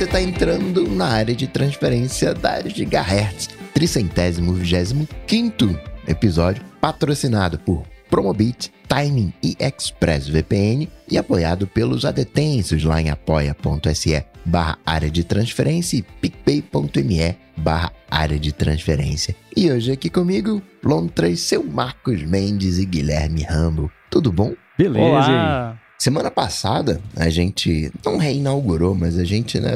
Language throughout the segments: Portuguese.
você está entrando na área de transferência da área de gigahertz. Tricentésimo vigésimo quinto episódio, patrocinado por Promobit, Timing e ExpressVPN e apoiado pelos adetensos lá em apoia.se barra área de transferência e picpay.me barra área de transferência. E hoje aqui comigo, Lontras, seu Marcos Mendes e Guilherme Rambo. Tudo bom? Beleza. Olá. Semana passada, a gente não reinaugurou, mas a gente, né,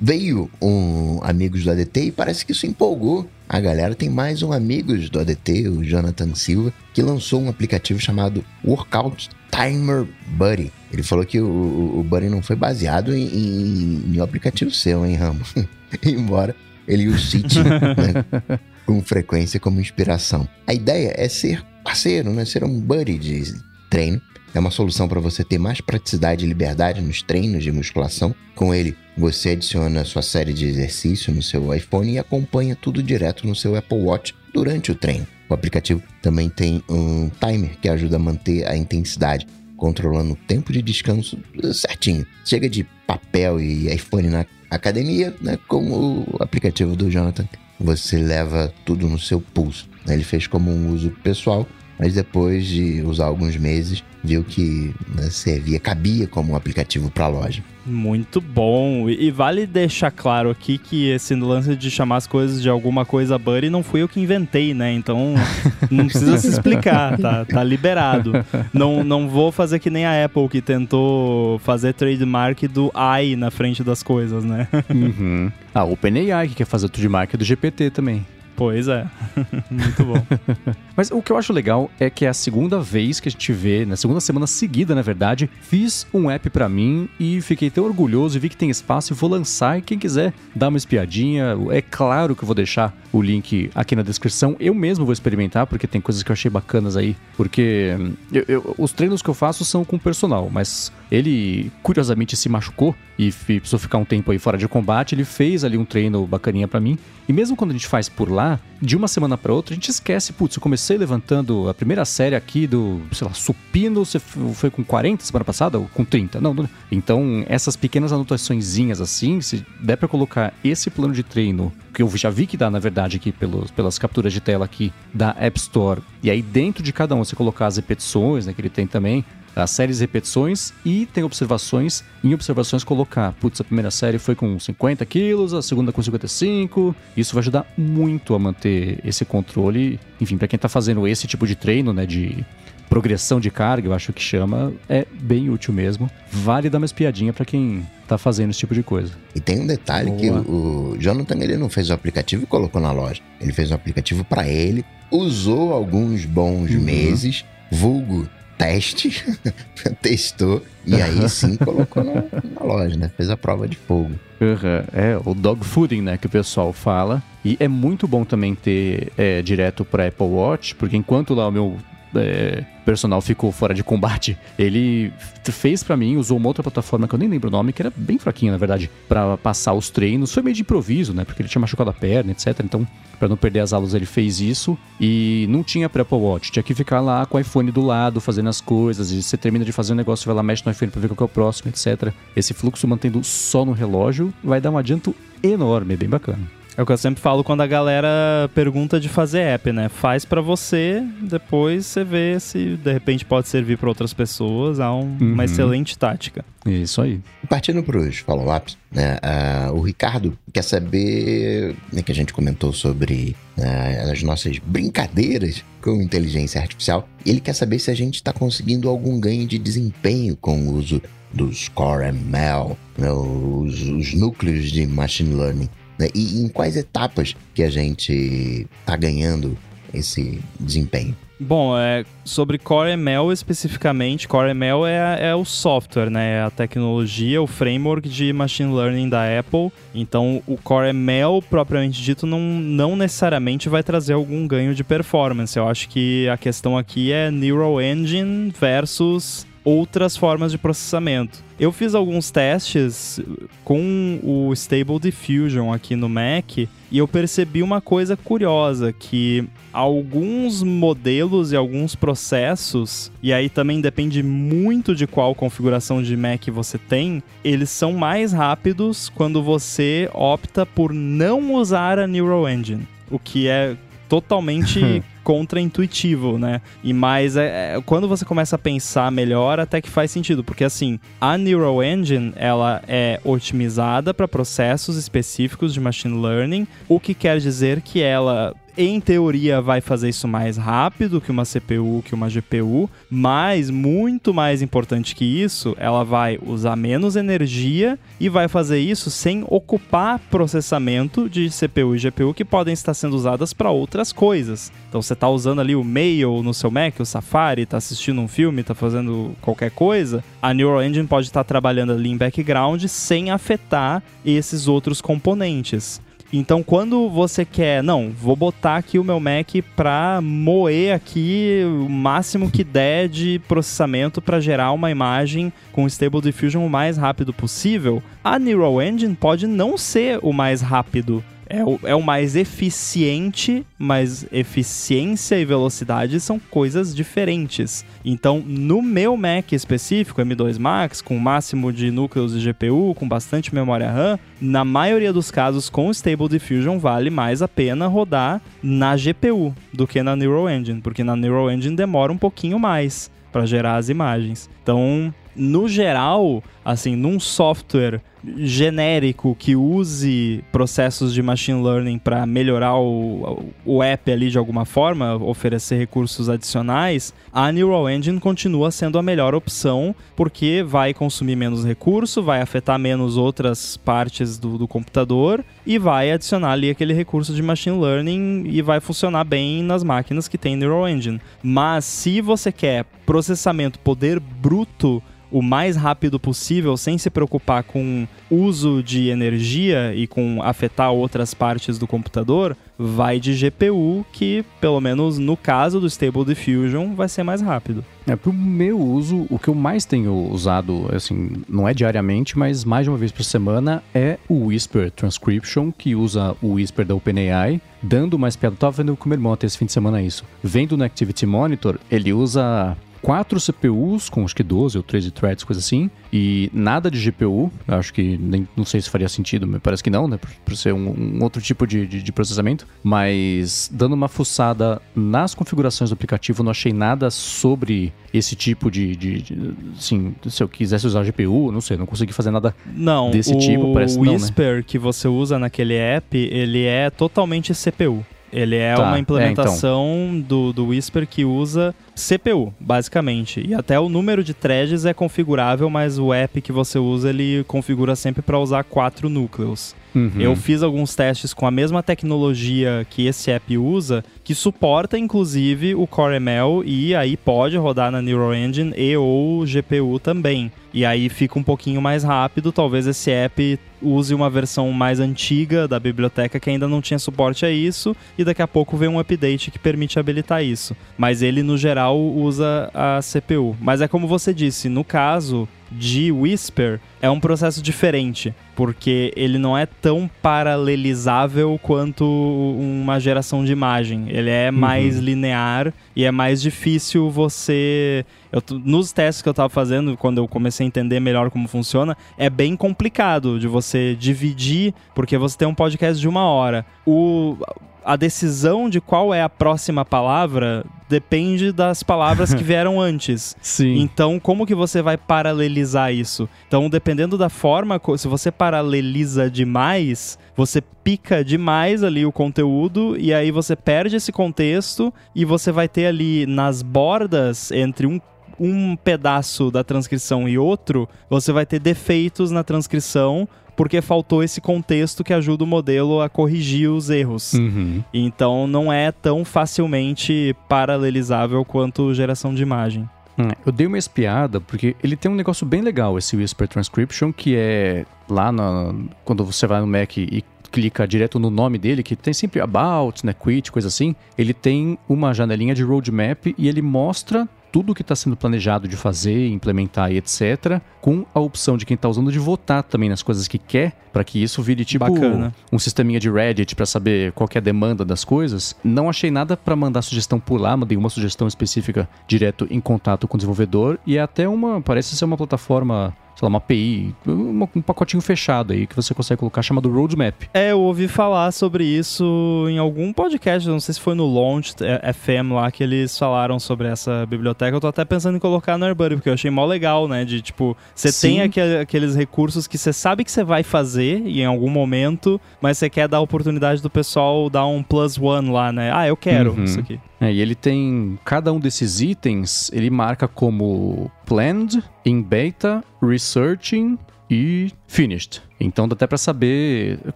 veio um Amigos do ADT e parece que isso empolgou. A galera tem mais um Amigos do ADT, o Jonathan Silva, que lançou um aplicativo chamado Workout Timer Buddy. Ele falou que o, o Buddy não foi baseado em, em, em um aplicativo seu, hein, Rambo? Embora ele o cite né, com frequência como inspiração. A ideia é ser parceiro, né? Ser um buddy de treino é uma solução para você ter mais praticidade e liberdade nos treinos de musculação. Com ele, você adiciona sua série de exercícios no seu iPhone e acompanha tudo direto no seu Apple Watch durante o treino. O aplicativo também tem um timer que ajuda a manter a intensidade, controlando o tempo de descanso certinho. Chega de papel e iPhone na academia, né, com o aplicativo do Jonathan. Você leva tudo no seu pulso. Ele fez como um uso pessoal mas depois de usar alguns meses, viu que né, servia, cabia como um aplicativo para a loja. Muito bom. E, vale deixar claro aqui que esse lance de chamar as coisas de alguma coisa Buddy não fui eu que inventei, né? Então não precisa se explicar, tá, tá liberado. Não, não vou fazer que nem a Apple que tentou fazer trademark do i na frente das coisas, né? Uhum. Ah, o OpenAI que quer fazer o trademark do GPT também. Pois é. Muito bom. Mas o que eu acho legal é que é a segunda vez que a gente vê, na segunda semana seguida, na verdade, fiz um app para mim e fiquei tão orgulhoso e vi que tem espaço e vou lançar. E quem quiser dar uma espiadinha, é claro que eu vou deixar o link aqui na descrição. Eu mesmo vou experimentar, porque tem coisas que eu achei bacanas aí. Porque eu, eu, os treinos que eu faço são com personal, mas ele curiosamente se machucou e precisou ficar um tempo aí fora de combate. Ele fez ali um treino bacaninha para mim. E mesmo quando a gente faz por lá, de uma semana para outra, a gente esquece, putz, eu comecei levantando a primeira série aqui do, sei lá, supino, você foi com 40 semana passada ou com 30? Não, não. Então, essas pequenas anotaçõezinhas assim, se der para colocar esse plano de treino, que eu já vi que dá, na verdade, aqui pelos, pelas capturas de tela aqui da App Store, e aí dentro de cada um você colocar as repetições, né, que ele tem também, as séries repetições e tem observações. Em observações, colocar, putz, a primeira série foi com 50 quilos, a segunda com 55. Isso vai ajudar muito a manter esse controle. Enfim, para quem está fazendo esse tipo de treino, né, de progressão de carga, eu acho que chama, é bem útil mesmo. Vale dar uma espiadinha para quem tá fazendo esse tipo de coisa. E tem um detalhe Boa. que o, o Jonathan ele não fez o aplicativo e colocou na loja. Ele fez um aplicativo para ele, usou alguns bons uhum. meses, vulgo teste, testou e aí sim colocou na, na, loja, né? Fez a prova de fogo. Uhum. É o dog fooding, né? Que o pessoal fala. E é muito bom também ter é, direto para Apple Watch, porque enquanto lá o meu é, personal ficou fora de combate, ele fez para mim, usou uma outra plataforma que eu nem lembro o nome, que era bem fraquinha, na verdade, para passar os treinos. Foi meio de improviso, né? Porque ele tinha machucado a perna, etc. Então, para não perder as aulas, ele fez isso e não tinha para Apple Watch. Tinha que ficar lá com o iPhone do lado, fazendo as coisas. E você termina de fazer um negócio, vai lá, mexe no iPhone para ver qual é o próximo, etc. Esse fluxo mantendo só no relógio vai dar um adianto enorme, bem bacana. É o que eu sempre falo quando a galera pergunta de fazer app, né? Faz para você, depois você vê se de repente pode servir para outras pessoas. Há um, uhum. uma excelente tática. Isso aí. Partindo para os follow-ups, né? Uh, o Ricardo quer saber, né, que a gente comentou sobre uh, as nossas brincadeiras com inteligência artificial. Ele quer saber se a gente está conseguindo algum ganho de desempenho com o uso dos Core ML, né, os, os núcleos de machine learning. Né? E em quais etapas que a gente está ganhando esse desempenho? Bom, é, sobre Core ML especificamente, Core ML é, é, o software, né? É a tecnologia, o framework de machine learning da Apple. Então, o Core ML, propriamente dito, não, não necessariamente vai trazer algum ganho de performance. Eu acho que a questão aqui é Neural Engine versus outras formas de processamento. Eu fiz alguns testes com o Stable Diffusion aqui no Mac e eu percebi uma coisa curiosa que alguns modelos e alguns processos, e aí também depende muito de qual configuração de Mac você tem, eles são mais rápidos quando você opta por não usar a Neural Engine, o que é totalmente contra-intuitivo, né? E mais é, é, quando você começa a pensar melhor, até que faz sentido, porque assim, a Neural Engine, ela é otimizada para processos específicos de machine learning, o que quer dizer que ela em teoria vai fazer isso mais rápido que uma CPU, que uma GPU, mas muito mais importante que isso, ela vai usar menos energia e vai fazer isso sem ocupar processamento de CPU e GPU que podem estar sendo usadas para outras coisas. Então você está usando ali o Mail no seu Mac, o Safari, está assistindo um filme, está fazendo qualquer coisa, a Neural Engine pode estar trabalhando ali em background sem afetar esses outros componentes. Então, quando você quer, não, vou botar aqui o meu Mac para moer aqui o máximo que der de processamento para gerar uma imagem com Stable Diffusion o mais rápido possível, a Neural Engine pode não ser o mais rápido é o, é o mais eficiente, mas eficiência e velocidade são coisas diferentes. Então, no meu Mac específico, M2 Max, com máximo de núcleos de GPU, com bastante memória RAM, na maioria dos casos com Stable Diffusion vale mais a pena rodar na GPU do que na Neural Engine, porque na Neural Engine demora um pouquinho mais para gerar as imagens. Então, no geral, assim, num software genérico que use processos de machine learning para melhorar o, o app ali de alguma forma, oferecer recursos adicionais, a Neural Engine continua sendo a melhor opção porque vai consumir menos recurso, vai afetar menos outras partes do, do computador e vai adicionar ali aquele recurso de machine learning e vai funcionar bem nas máquinas que tem Neural Engine. Mas se você quer processamento poder bruto o mais rápido possível, sem se preocupar com uso de energia e com afetar outras partes do computador, vai de GPU, que pelo menos no caso do Stable Diffusion vai ser mais rápido. É, pro meu uso, o que eu mais tenho usado, assim, não é diariamente, mas mais de uma vez por semana, é o Whisper Transcription, que usa o Whisper da OpenAI, dando mais piada. Eu tava vendo com meu irmão até esse fim de semana isso. Vendo no Activity Monitor, ele usa quatro CPUs com acho que 12 ou 13 threads, coisa assim, e nada de GPU. Acho que nem, não sei se faria sentido, mas parece que não, né? Por, por ser um, um, outro tipo de, de, de, processamento. Mas dando uma fuçada nas configurações do aplicativo, não achei nada sobre esse tipo de, de, de assim, se eu quisesse usar GPU, não sei, não consegui fazer nada não, desse tipo, parece não, né? O Whisper que você usa naquele app, ele é totalmente CPU. Ele é tá, uma implementação é, então. do, do Whisper que usa CPU, basicamente. E até o número de threads é configurável, mas o app que você usa ele configura sempre para usar quatro núcleos. Uhum. Eu fiz alguns testes com a mesma tecnologia que esse app usa, que suporta inclusive o Core ML e aí pode rodar na Neural Engine e ou GPU também. E aí fica um pouquinho mais rápido, talvez esse app use uma versão mais antiga da biblioteca que ainda não tinha suporte a isso e daqui a pouco vem um update que permite habilitar isso. Mas ele no geral usa a CPU. Mas é como você disse, no caso de Whisper é um processo diferente, porque ele não é tão paralelizável quanto uma geração de imagem. Ele é uhum. mais linear e é mais difícil você. Eu, nos testes que eu estava fazendo, quando eu comecei a entender melhor como funciona, é bem complicado de você dividir, porque você tem um podcast de uma hora. O a decisão de qual é a próxima palavra depende das palavras que vieram antes. Sim. Então, como que você vai paralelizar isso? Então, dependendo da forma, se você paraleliza demais, você pica demais ali o conteúdo e aí você perde esse contexto e você vai ter ali nas bordas entre um um pedaço da transcrição e outro, você vai ter defeitos na transcrição porque faltou esse contexto que ajuda o modelo a corrigir os erros. Uhum. Então não é tão facilmente paralelizável quanto geração de imagem. Hum, eu dei uma espiada porque ele tem um negócio bem legal, esse Whisper Transcription, que é lá no, quando você vai no Mac e clica direto no nome dele, que tem sempre about, né, quit, coisa assim, ele tem uma janelinha de roadmap e ele mostra tudo que está sendo planejado de fazer, implementar e etc., com a opção de quem está usando de votar também nas coisas que quer, para que isso vire tipo Bacana. um sisteminha de Reddit para saber qual é a demanda das coisas. Não achei nada para mandar sugestão por lá, mandei uma sugestão específica direto em contato com o desenvolvedor e é até uma, parece ser uma plataforma sei lá, uma API, um pacotinho fechado aí que você consegue colocar chamado Roadmap. É, eu ouvi falar sobre isso em algum podcast, não sei se foi no Launch é, FM lá que eles falaram sobre essa biblioteca. Eu tô até pensando em colocar no AirBuddy, porque eu achei mó legal, né? De tipo, você tem aquele- aqueles recursos que você sabe que você vai fazer e em algum momento, mas você quer dar a oportunidade do pessoal dar um plus one lá, né? Ah, eu quero Uhum. isso aqui. É, e ele tem cada um desses itens, ele marca como planned, in beta, researching e finished. Então dá até para saber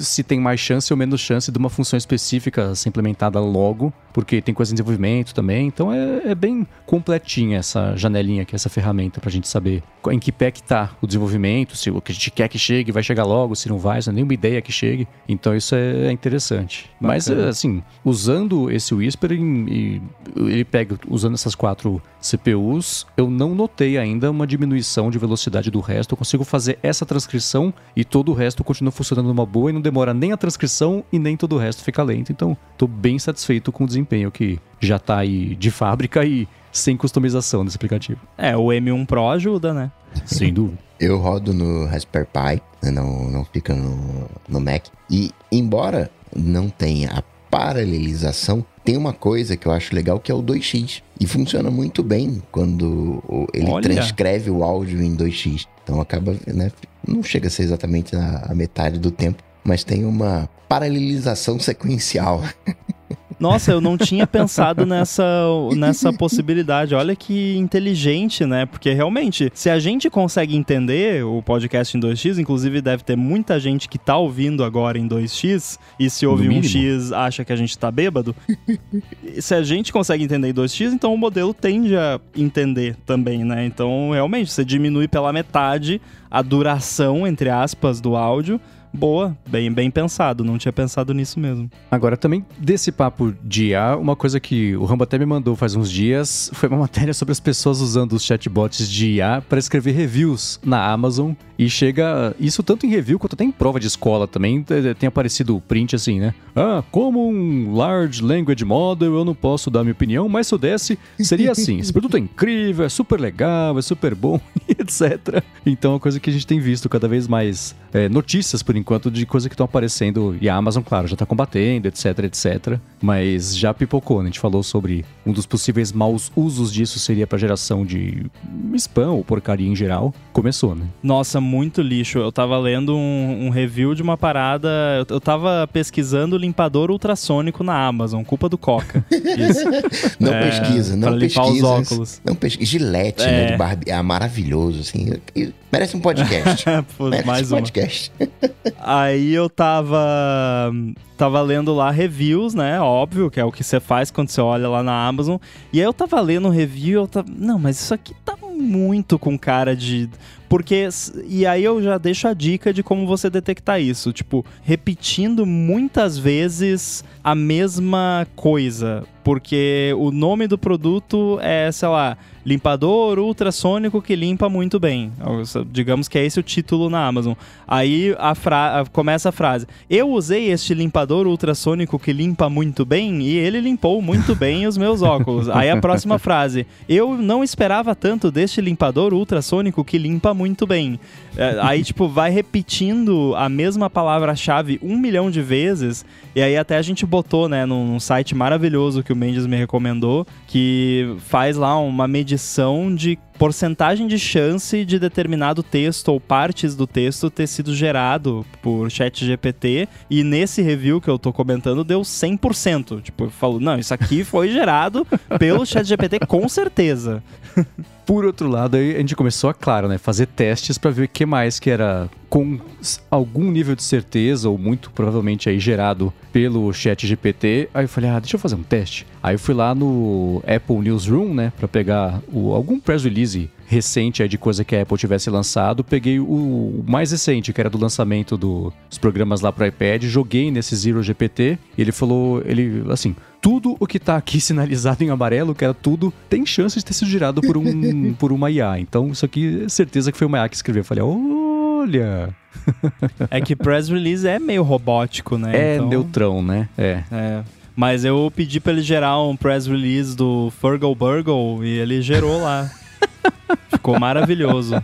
se tem mais chance ou menos chance de uma função específica ser implementada logo, porque tem coisa em desenvolvimento também. Então é, é bem completinha essa janelinha aqui, essa ferramenta pra gente saber em que pé que tá o desenvolvimento, se o que a gente quer que chegue vai chegar logo, se não vai, se não é nenhuma ideia que chegue. Então isso é interessante. Mas Bacana. assim, usando esse Whisper e ele pega usando essas quatro CPUs, eu não notei ainda uma diminuição de velocidade do resto. Eu consigo fazer essa transcrição e todo o resto continua funcionando numa boa e não demora nem a transcrição e nem todo o resto fica lento. Então, tô bem satisfeito com o desempenho que já tá aí de fábrica e sem customização desse aplicativo. É, o M1 Pro ajuda, né? Sem dúvida. Eu rodo no Raspberry Pi, né, não, não fica no, no Mac. E embora não tenha a paralelização, tem uma coisa que eu acho legal que é o 2x. E funciona muito bem quando ele Olha. transcreve o áudio em 2x. Então acaba, né? Não chega a ser exatamente a, metade do tempo, mas tem uma paralelização sequencial. Nossa, eu não tinha pensado nessa, nessa possibilidade. Olha que inteligente, né? Porque realmente, se a gente consegue entender o podcast em 2x, inclusive deve ter muita gente que tá ouvindo agora em 2x, e se ouve um x acha que a gente tá bêbado. Se a gente consegue entender em 2x, então o modelo tende a entender também, né? Então, realmente, você diminui pela metade a duração, entre aspas, do áudio. Boa, bem, bem pensado, não tinha pensado nisso mesmo. Agora, também desse papo de IA, uma coisa que o Rambo até me mandou faz uns dias foi uma matéria sobre as pessoas usando os chatbots de IA para escrever reviews na Amazon. E chega isso tanto em review quanto até em prova de escola também. Tem aparecido o print assim, né? Ah, como um large language model, eu não posso dar minha opinião, mas se eu desse, seria assim: esse produto é incrível, é super legal, é super bom, etc. Então é uma coisa que a gente tem visto cada vez mais eh, notícias, por enquanto, de coisas que estão aparecendo. E a Amazon, claro, já está combatendo, etc, etc. Mas já pipocou, né? A gente falou sobre um dos possíveis maus usos disso seria para geração de spam ou porcaria em geral. Começou, né? Nossa, muito lixo. Eu tava lendo um, um review de uma parada. Eu, eu tava pesquisando limpador ultrassônico na Amazon, culpa do Coca. Isso. Não É, pesquisa, não pra limpar os pesquisa. óculos. Não pesquisa. Gilete, É. né? De barbe... Ah, maravilhoso, assim. Merece um podcast. Pô, Merece mais um podcast. Aí eu tava. Tava lendo lá reviews, né? Óbvio, que é o que você faz quando você olha lá na Amazon. E aí eu tava lendo review, eu tava. Não, mas isso aqui tá muito com cara de. Porque. E aí eu já deixo a dica de como você detectar isso. Tipo, repetindo muitas vezes a mesma coisa. Porque o nome do produto é, sei lá, limpador ultrassônico que limpa muito bem. Digamos que é esse o título na Amazon. Aí a fra começa a frase: Eu usei este limpador ultrassônico que limpa muito bem e ele limpou muito bem os meus óculos. Aí a próxima frase: Eu não esperava tanto deste limpador ultrassônico que limpa muito bem. É, aí, tipo, vai repetindo a mesma palavra-chave um milhão de vezes. E aí até a gente botou, né, num, num site maravilhoso que o Mendes me recomendou, que faz lá uma medição de porcentagem de chance de determinado texto ou partes do texto ter sido gerado por chat GPT e nesse review que eu tô comentando deu 100%. Tipo, falou, não, isso aqui foi gerado pelo chat GPT com certeza. Por outro lado, a gente começou a, claro, né, fazer testes para ver o que mais que era com algum nível de certeza ou muito provavelmente aí gerado pelo chat GPT. Aí eu falei, ah, deixa eu fazer um teste. Aí eu fui lá no Apple Newsroom, né, para pegar o, algum press release recente aí de coisa que a Apple tivesse lançado. Peguei o, o mais recente, que era do lançamento do, dos programas lá pro iPad, joguei nesse Zero GPT. E ele falou, ele, assim, tudo o que tá aqui sinalizado em amarelo, que era tudo, tem chance de ter sido gerado por, um, por uma IA. Então, isso aqui, certeza que foi uma IA que escreveu. Eu falei, olha... É que press release é meio robótico, né? É então... neutrão, né? É. é. Mas eu pedi pra ele gerar um press release do Fergal Burgle e ele gerou lá. Ficou maravilhoso.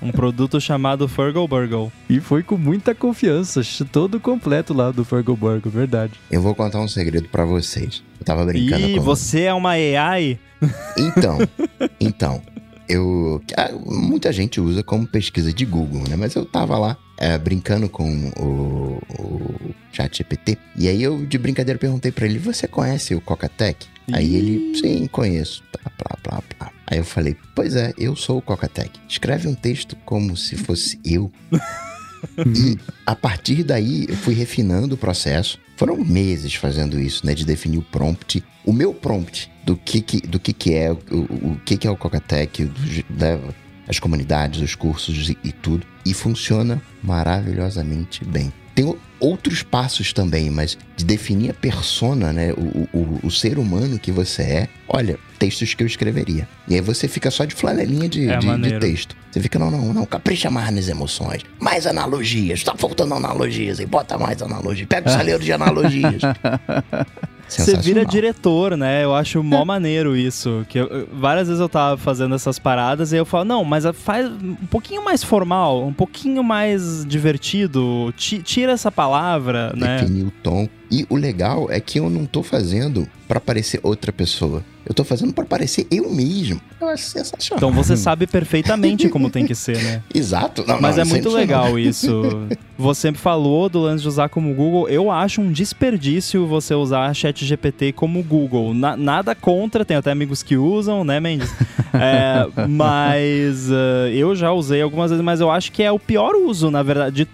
Um produto chamado Fergal Burgle. E foi com muita confiança, todo completo lá do Fergal Burgle, verdade. Eu vou contar um segredo para vocês. Eu tava brincando Ih, com... você é uma AI? Então, então, eu... Ah, muita gente usa como pesquisa de Google, né? Mas eu tava lá é, brincando com o, o chat GPT. E aí eu, de brincadeira, perguntei para ele, você conhece o Cocatec? Aí ele, sim, conheço. Plá, plá, plá, plá. Aí eu falei, pois é, eu sou o Cocatec. Escreve um texto como se fosse eu. e a partir daí eu fui refinando o processo. Foram meses fazendo isso, né? De definir o prompt. O meu prompt do que, que do que, que é, o, o que, que é o Cocatec, né, as comunidades, os cursos e, e tudo. E funciona maravilhosamente bem. Tem outros passos também, mas de definir a persona, né? O, o, o, ser humano que você é. Olha, textos que eu escreveria. E aí você fica só de flanelinha de, é de, de, texto. Você fica, não, não, não, capricha mais nas emoções. Mais analogias. Tá faltando analogias aí. Bota mais analogias. Pega o saleiro de analogias. Você vira diretor, né? Eu acho mó maneiro isso. Que eu, várias vezes eu tava fazendo essas paradas e eu falo, não, mas faz um pouquinho mais formal, um pouquinho mais divertido, tira essa palavra, Definir né? Definir o tom. E o legal é que eu não tô fazendo para parecer outra pessoa. Eu tô fazendo para parecer eu mesmo. Eu acho sensacional. Então você sabe perfeitamente como tem que ser, né? Exato. Não, Mas não, é muito legal isso. Você falou do lance de usar como Google. Eu acho um desperdício você usar Chat GPT como Google. Na, nada contra, tem até amigos que usam, né, Mendes? É, mas uh, eu já usei algumas vezes, mas eu acho que é o pior uso, na verdade, de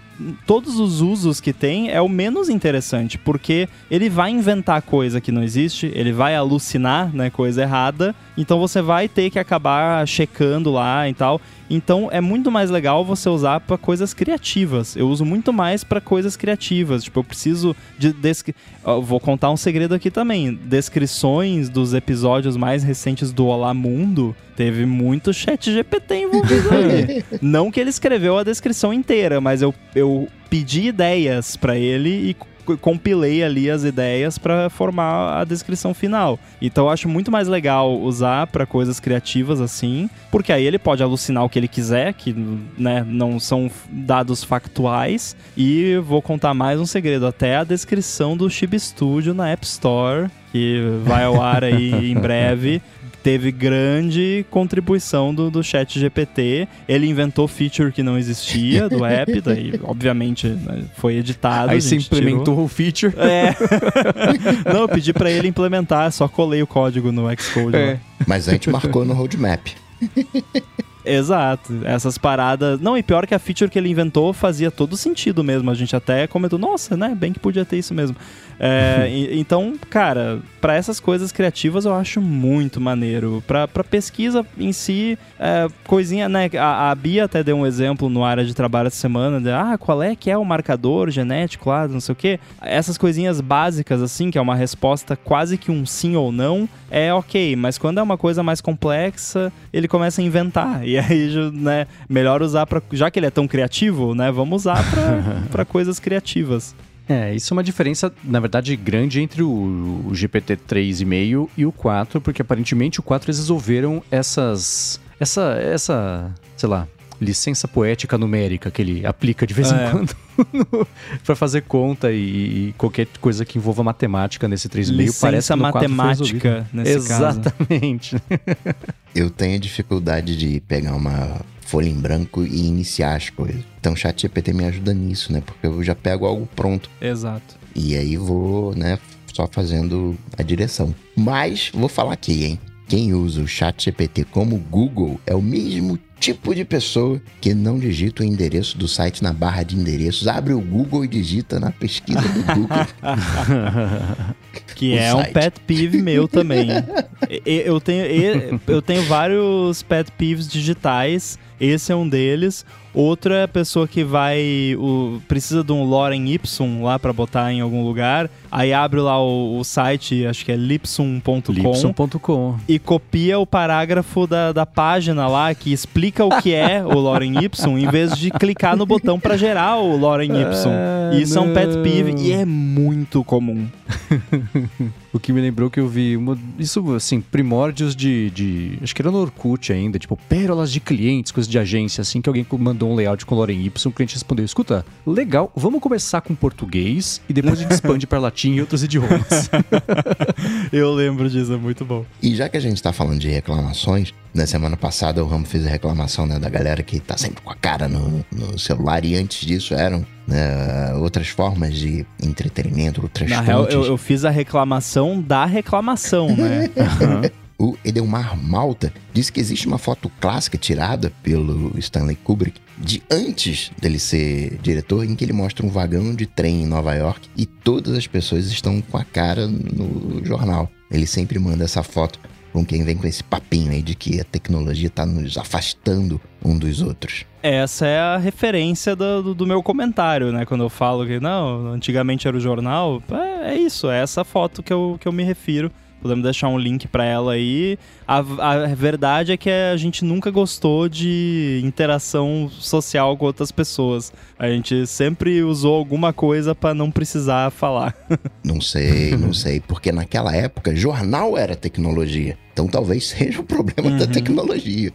todos os usos que tem, é o menos interessante, porque ele vai inventar coisa que não existe, ele vai alucinar, né, coisa errada, então você vai ter que acabar checando lá e tal. Então é muito mais legal você usar para coisas criativas. Eu uso muito mais para coisas criativas. Tipo, eu preciso de. Descri... vou contar um segredo aqui também. Descrições dos episódios mais recentes do Olá Mundo. Teve muito chat GPT envolvido ali. Não que ele escreveu a descrição inteira, mas eu, eu pedi ideias para ele e compilei ali as ideias para formar a descrição final. Então eu acho muito mais legal usar para coisas criativas assim, porque aí ele pode alucinar o que ele quiser, que né, não são dados factuais. E vou contar mais um segredo: até a descrição do Chib Studio na App Store, que vai ao ar aí em breve teve grande contribuição do, do chat GPT. Ele inventou feature que não existia do app, daí, obviamente, né, foi editado. Aí você implementou tirou. o feature. É. não, eu pedi para ele implementar, só colei o código no Xcode. É. Mas a gente marcou no roadmap. Exato. Essas paradas. Não, e pior que a feature que ele inventou fazia todo sentido mesmo. A gente até comentou, nossa, né? Bem que podia ter isso mesmo. É, e, então, cara, para essas coisas criativas eu acho muito maneiro. Pra, pra pesquisa em si, é, coisinha, né? A, a, Bia até deu um exemplo no área de trabalho essa semana, de, ah, qual é que é o marcador genético lá, não sei o quê. Essas coisinhas básicas, assim, que é uma resposta quase que um sim ou não, é ok. Mas quando é uma coisa mais complexa, ele começa a inventar. E aí, né, melhor usar para Já que ele é tão criativo, né? Vamos usar para coisas criativas. É, isso é uma diferença, na verdade, grande entre o, o GPT 3,5 e o 4, porque aparentemente o 4 eles resolveram essas. Essa. essa. sei lá. Licença poética numérica que ele aplica de vez é. em quando para fazer conta e, e, qualquer coisa que envolva matemática nesse 3,5 parece que matemática nesse Exatamente. Eu tenho dificuldade de pegar uma folha em branco e iniciar as coisas. Então o chat GPT me ajuda nisso, né? Porque eu já pego algo pronto. Exato. E aí vou, né, só fazendo a direção. Mas vou falar aqui, hein? Quem usa o chat GPT como Google é o mesmo tipo de pessoa que não digita o endereço do site na barra de endereços, abre o Google e digita na pesquisa do Google. que é um site. pet peeve meu também. Eu, tenho, eu tenho vários pet peeves digitais. Esse é um deles. Outro é a pessoa que vai. o- precisa de um Lorem Ipsum lá pra botar em algum lugar. Aí abre lá o, o site, acho que é lipsum.com. Lipson.com. e copia o parágrafo da, da página lá que explica o que é o Lorem Ipsum, em vez de clicar no botão pra gerar o Lorem Ipsum. Ah, Isso é um pet não. peeve e é muito comum. O que me lembrou que eu vi uma, isso, assim, primórdios de, de. Acho que era no Orkut ainda, tipo, pérolas de clientes, coisas de agência, assim, que alguém mandou um layout com Lorem Y, o cliente respondeu: escuta, legal, vamos começar com português e depois a gente expande para latim e outros idiomas. Eu lembro disso, é muito bom. E já que a gente tá falando de reclamações, na semana passada o Ramo fez a reclamação né, da galera que tá sempre com a cara no, no celular e antes disso eram né, outras formas de entretenimento, outras Na real, eu, eu fiz a reclamação da reclamação, né? O Edelmar Malta disse que existe uma foto clássica tirada pelo Stanley Kubrick de antes dele ser diretor, em que ele mostra um vagão de trem em Nova York e todas as pessoas estão com a cara no jornal. Ele sempre manda essa foto com quem vem com esse papinho aí de que a tecnologia está nos afastando um dos outros. Essa é a referência do, do- meu comentário, né? Quando eu falo que, não, antigamente era o jornal. É, é isso, é essa foto que eu, que eu me refiro. Podemos deixar um link pra ela aí. A, a verdade é que a gente nunca gostou de interação social com outras pessoas. A gente sempre usou alguma coisa pra não precisar falar. Não sei, não sei, porque naquela época jornal era tecnologia. Então talvez seja o problema da Uhum. tecnologia.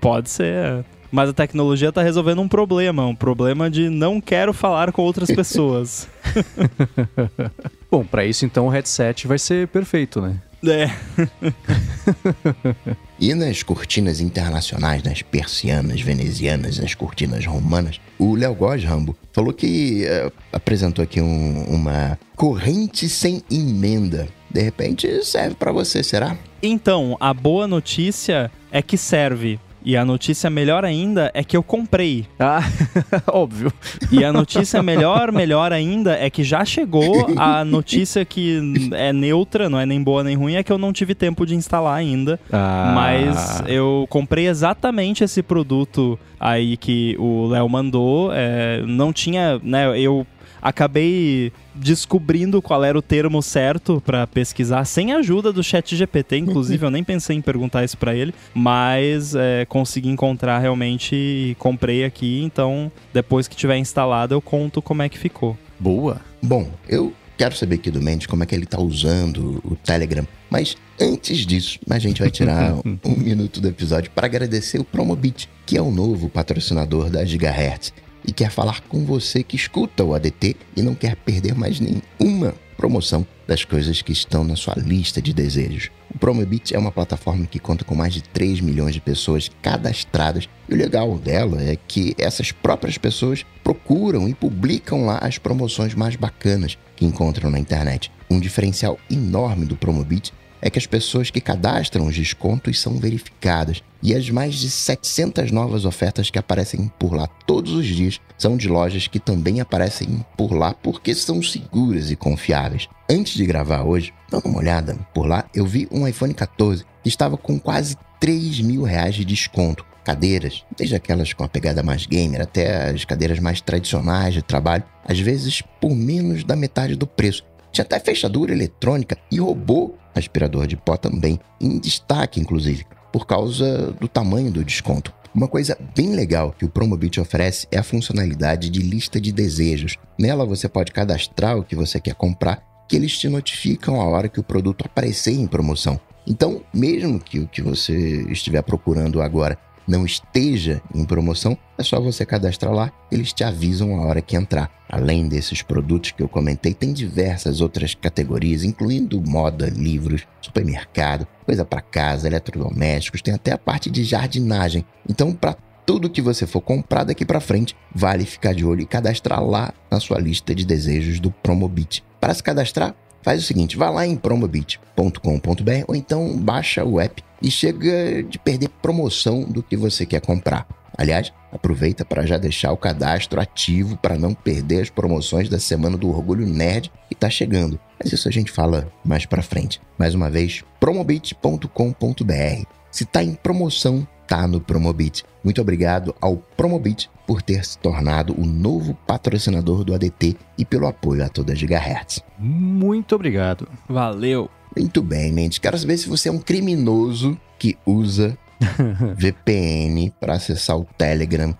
Pode ser. Mas a tecnologia tá resolvendo um problema, um problema de não quero falar com outras pessoas. Bom, para isso então o headset vai ser perfeito, né? é. E nas cortinas internacionais, nas persianas venezianas, nas cortinas romanas, o Léo Góes Rambo falou que eh, apresentou aqui um- uma corrente sem emenda. De repente serve pra você, será? Então, a boa notícia é que serve. E a notícia melhor ainda é que eu comprei. Ah, óbvio. E a notícia melhor, melhor ainda é que já chegou. A notícia que é neutra, não é nem boa nem ruim, é que eu não tive tempo de instalar ainda. Ah, Mas eu comprei exatamente esse produto aí que o Léo mandou. É, não tinha, né? Eu acabei descobrindo qual era o termo certo pra pesquisar, sem a ajuda do chat GPT, inclusive eu nem pensei em perguntar isso pra ele, mas é, consegui encontrar realmente e comprei aqui, então depois que tiver instalado eu conto como é que ficou. Boa. Bom, eu quero saber aqui do Mendes como é que ele tá usando o Telegram. Mas antes disso, a gente vai tirar um minuto do episódio para agradecer o Promobit, que é o novo patrocinador da Gigahertz. E quer falar com você que escuta o ADT e não quer perder mais nenhuma promoção das coisas que estão na sua lista de desejos. O Promobit é uma plataforma que conta com mais de 3 milhões de pessoas cadastradas. E o legal dela é que essas próprias pessoas procuram e publicam lá as promoções mais bacanas que encontram na internet. Um diferencial enorme do Promobit é que as pessoas que cadastram os descontos são verificadas e as mais de 700 novas ofertas que aparecem por lá todos os dias são de lojas que também aparecem por lá porque são seguras e confiáveis. Antes de gravar hoje, dando uma olhada por lá, eu vi um iPhone 14 que estava com quase 3 mil reais de desconto. Cadeiras, desde aquelas com a pegada mais gamer até as cadeiras mais tradicionais de trabalho, às vezes por menos da metade do preço. Tinha até fechadura eletrônica e robô aspirador de pó também, em destaque inclusive, por causa do tamanho do desconto. Uma coisa bem legal que o Promobit oferece é a funcionalidade de lista de desejos. Nela você pode cadastrar o que você quer comprar, que eles te notificam a hora que o produto aparecer em promoção. Então, mesmo que o que você estiver procurando agora não esteja em promoção, é só você cadastrar lá, eles te avisam a hora que entrar. Além desses produtos que eu comentei, tem diversas outras categorias, incluindo moda, livros, supermercado, coisa para casa, eletrodomésticos, tem até a parte de jardinagem. Então, para tudo que você for comprar daqui para frente, vale ficar de olho e cadastrar lá na sua lista de desejos do Promobit. Para se cadastrar, faz o seguinte, vá lá em promobit.com.br ou então baixa o app e chega de perder promoção do que você quer comprar. Aliás, aproveita para já deixar o cadastro ativo para não perder as promoções da Semana do Orgulho Nerd que está chegando. Mas isso a gente fala mais para frente. Mais uma vez, promobit.com.br. Se está em promoção, tá no Promobit. Muito obrigado ao Promobit por ter se tornado o novo patrocinador do ADT e pelo apoio a toda a Gigahertz. Muito obrigado. Valeu. Muito bem, Mendes. Quero saber se você é um criminoso que usa VPN para acessar o Telegram.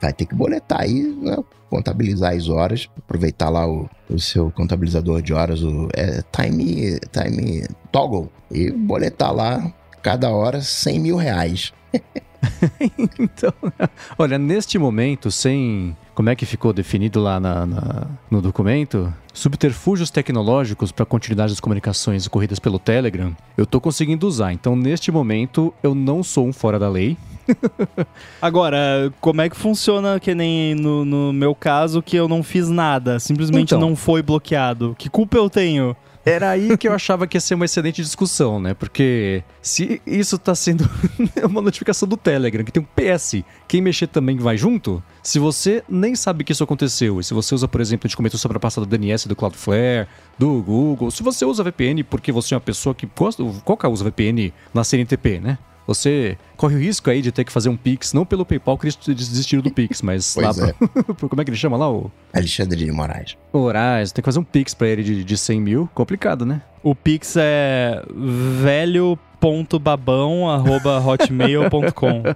Vai ter que boletar aí, né? contabilizar as horas, aproveitar lá o, o seu contabilizador de horas, o é, Time, time Toggle, e boletar lá cada hora 100 mil reais. então, olha, neste momento, sem. Como é que ficou definido lá na, na no documento? Subterfúgios tecnológicos para continuidade das comunicações ocorridas pelo Telegram, eu estou conseguindo usar. Então, neste momento, eu não sou um fora da lei. Agora, como é que funciona que nem no, no meu caso que eu não fiz nada, simplesmente Então. não foi bloqueado? Que culpa eu tenho? Era aí que eu achava que ia ser uma excelente discussão, né? Porque se isso tá sendo uma notificação do Telegram, que tem um PS, quem mexer também vai junto, se você nem sabe que isso aconteceu, e se você usa, por exemplo, a gente comentou sobre a passada do DNS do Cloudflare, do Google, se você usa VPN porque você é uma pessoa que gosta, qual que usa VPN na CNTP, né? Você corre o risco aí de ter que fazer um Pix, não pelo PayPal que eles desistiram do Pix, mas lá é. pro, Como é que ele chama lá? O Alexandre de Moraes. Horários, tem que fazer um Pix pra ele de, de 100 mil. Complicado, né? O Pix é velho.babão.hotmail.com.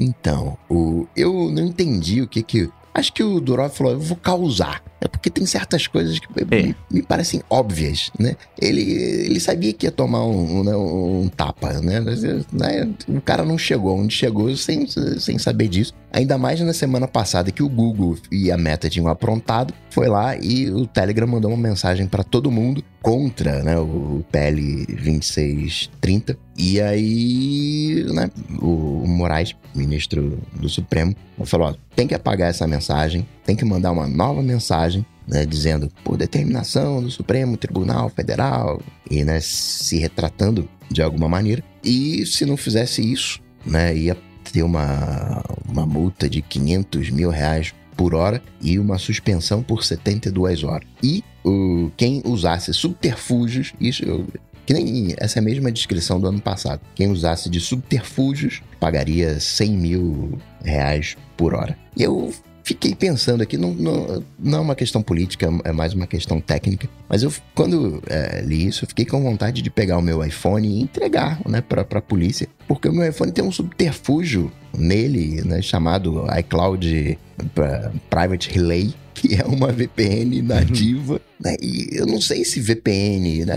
Então, o, eu não entendi o que que. Acho que o Durov falou, eu vou causar. É porque tem certas coisas que É. me, me parecem óbvias, né? Ele, ele sabia que ia tomar um, um, né, um tapa, né? Mas, né? O cara não chegou onde chegou sem, sem saber disso. Ainda mais na semana passada que o Google e a Meta tinham aprontado, foi lá e o Telegram mandou uma mensagem para todo mundo contra né, o PL 2630. E aí, né, o o Moraes, ministro do Supremo, falou: ó, tem que apagar essa mensagem, tem que mandar uma nova mensagem. Né, dizendo por determinação do Supremo Tribunal Federal e né, se retratando de alguma maneira. E se não fizesse isso, né, ia ter uma, uma multa de 500 mil reais por hora e uma suspensão por 72 horas. E o, quem usasse subterfúgios, isso eu- que nem essa é mesma descrição do ano passado. Quem usasse de subterfúgios pagaria 100 mil reais por hora. E eu fiquei pensando aqui, não, não, não é uma questão política, é mais uma questão técnica. Mas eu, quando é, li isso, eu fiquei com vontade de pegar o meu iPhone e entregar né, para a polícia. Porque o meu iPhone tem um subterfúgio nele, né, chamado iCloud pra- Private Relay, que é uma VPN nativa. né, e eu não sei se VPN né,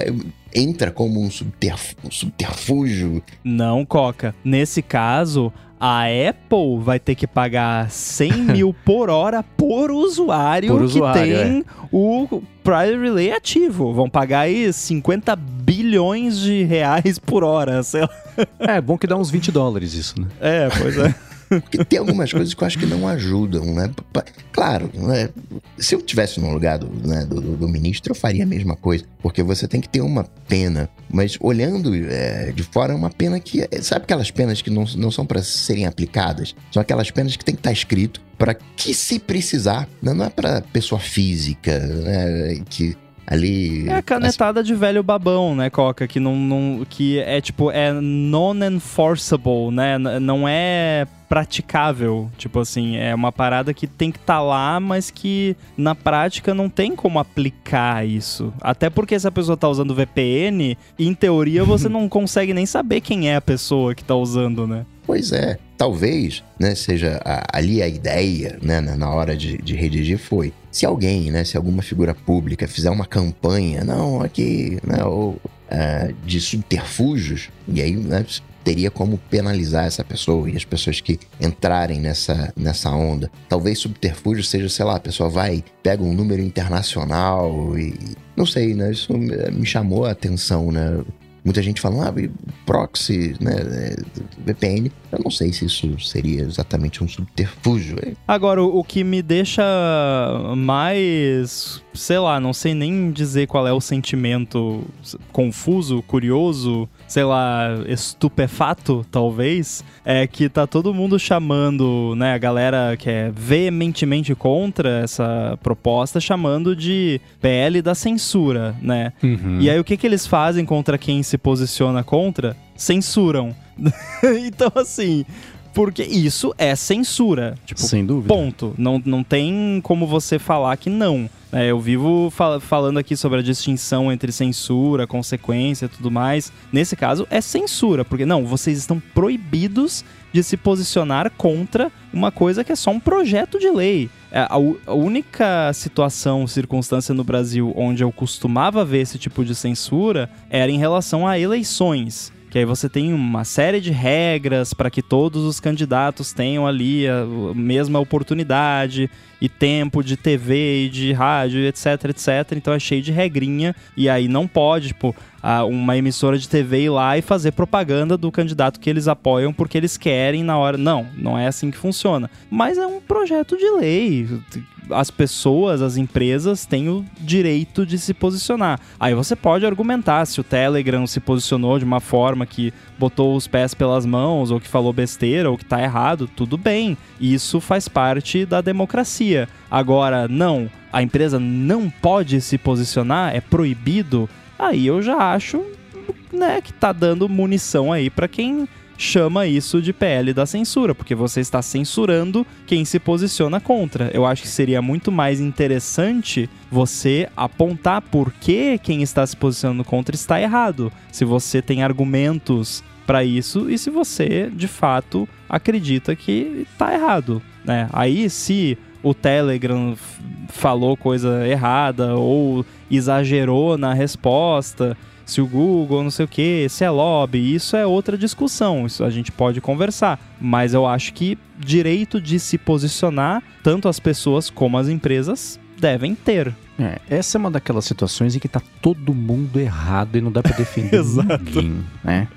entra como um, subterf- um subterfúgio. Não, Coca. Nesse caso, a Apple vai ter que pagar 100 mil por hora por usuário, Por usuário, que tem o Private Relay ativo. Vão pagar aí 50 bilhões de reais por hora, sei lá. É, bom que dá uns 20 dólares isso, né? É, pois é. Porque tem algumas coisas que eu acho que não ajudam, né? Claro, né? se eu tivesse no lugar do, né, do, do- ministro, eu faria a mesma coisa. Porque você tem que ter uma pena. Mas olhando é, de fora, é uma pena que. é- Sabe aquelas penas que não, não são para serem aplicadas? São aquelas penas que tem que estar escrito para que, se precisar, não, não é para pessoa física, né? Que ali. É a canetada de velho babão, né, Coca? Que não, não que é tipo é non-enforceable, né? Não é praticável, tipo assim, é uma parada que tem que estar lá, mas que na prática não tem como aplicar isso. Até porque se a pessoa tá usando VPN, em teoria você não consegue nem saber quem é a pessoa que tá usando, né? Pois é, talvez, né, seja a- ali a ideia, né, na, hora de, de redigir foi, se alguém, né, se alguma figura pública fizer uma campanha, não, aqui, né, ou ah, de subterfúgios, e aí, né, teria como penalizar essa pessoa e as pessoas que entrarem nessa, nessa onda. Talvez subterfúgio seja, sei lá, a pessoa vai, pega um número internacional e... Não sei, né, isso me me chamou a atenção, né, Muita gente fala, ah, proxy, né, é, VPN, eu não sei se isso seria exatamente um subterfúgio. É. Agora, o, o que me deixa mais, sei lá, não sei nem dizer qual é o sentimento confuso, curioso, sei lá, estupefato, talvez, é que tá todo mundo chamando, né, a galera que é veementemente contra essa proposta, chamando de PL da censura, né? Uhum. E aí o que que eles fazem contra quem se posiciona contra? Censuram. então, assim, porque isso é censura. Tipo, Sem dúvida. Ponto. Não, não tem como você falar que não. É, eu vivo fal falando aqui sobre a distinção entre censura, consequência e tudo mais. Nesse caso, é censura, porque não, vocês estão proibidos de se posicionar contra uma coisa que é só um projeto de lei. É, a, a única situação, circunstância no Brasil onde eu costumava ver esse tipo de censura era em relação a eleições que aí você tem uma série de regras para que todos os candidatos tenham ali a mesma oportunidade e tempo de TV e de rádio, etc, etc. Então é cheio de regrinha e aí não pode, tipo, uma emissora de TV ir lá e fazer propaganda do candidato que eles apoiam porque eles querem na hora. Não, não é assim que funciona. Mas é um projeto de lei as pessoas, as empresas têm o direito de se posicionar. Aí você pode argumentar se o Telegram se posicionou de uma forma que botou os pés pelas mãos, ou que falou besteira, ou que tá errado, tudo bem. Isso faz parte da democracia. Agora, não, a empresa não pode se posicionar, é proibido. Aí eu já acho, né, que tá dando munição aí para quem chama isso de PL da censura, porque você está censurando quem se posiciona contra. Eu acho que seria muito mais interessante você apontar por que quem está se posicionando contra está errado. Se você tem argumentos para isso e se você de fato acredita que está errado, né? Aí se o Telegram falou coisa errada ou exagerou na resposta, se o Google, não sei o que, se é lobby, isso é outra discussão, isso a gente pode conversar. Mas eu acho que direito de se posicionar, tanto as pessoas como as empresas devem ter. É, essa é uma daquelas situações em que tá todo mundo errado e não dá para defender ninguém, né?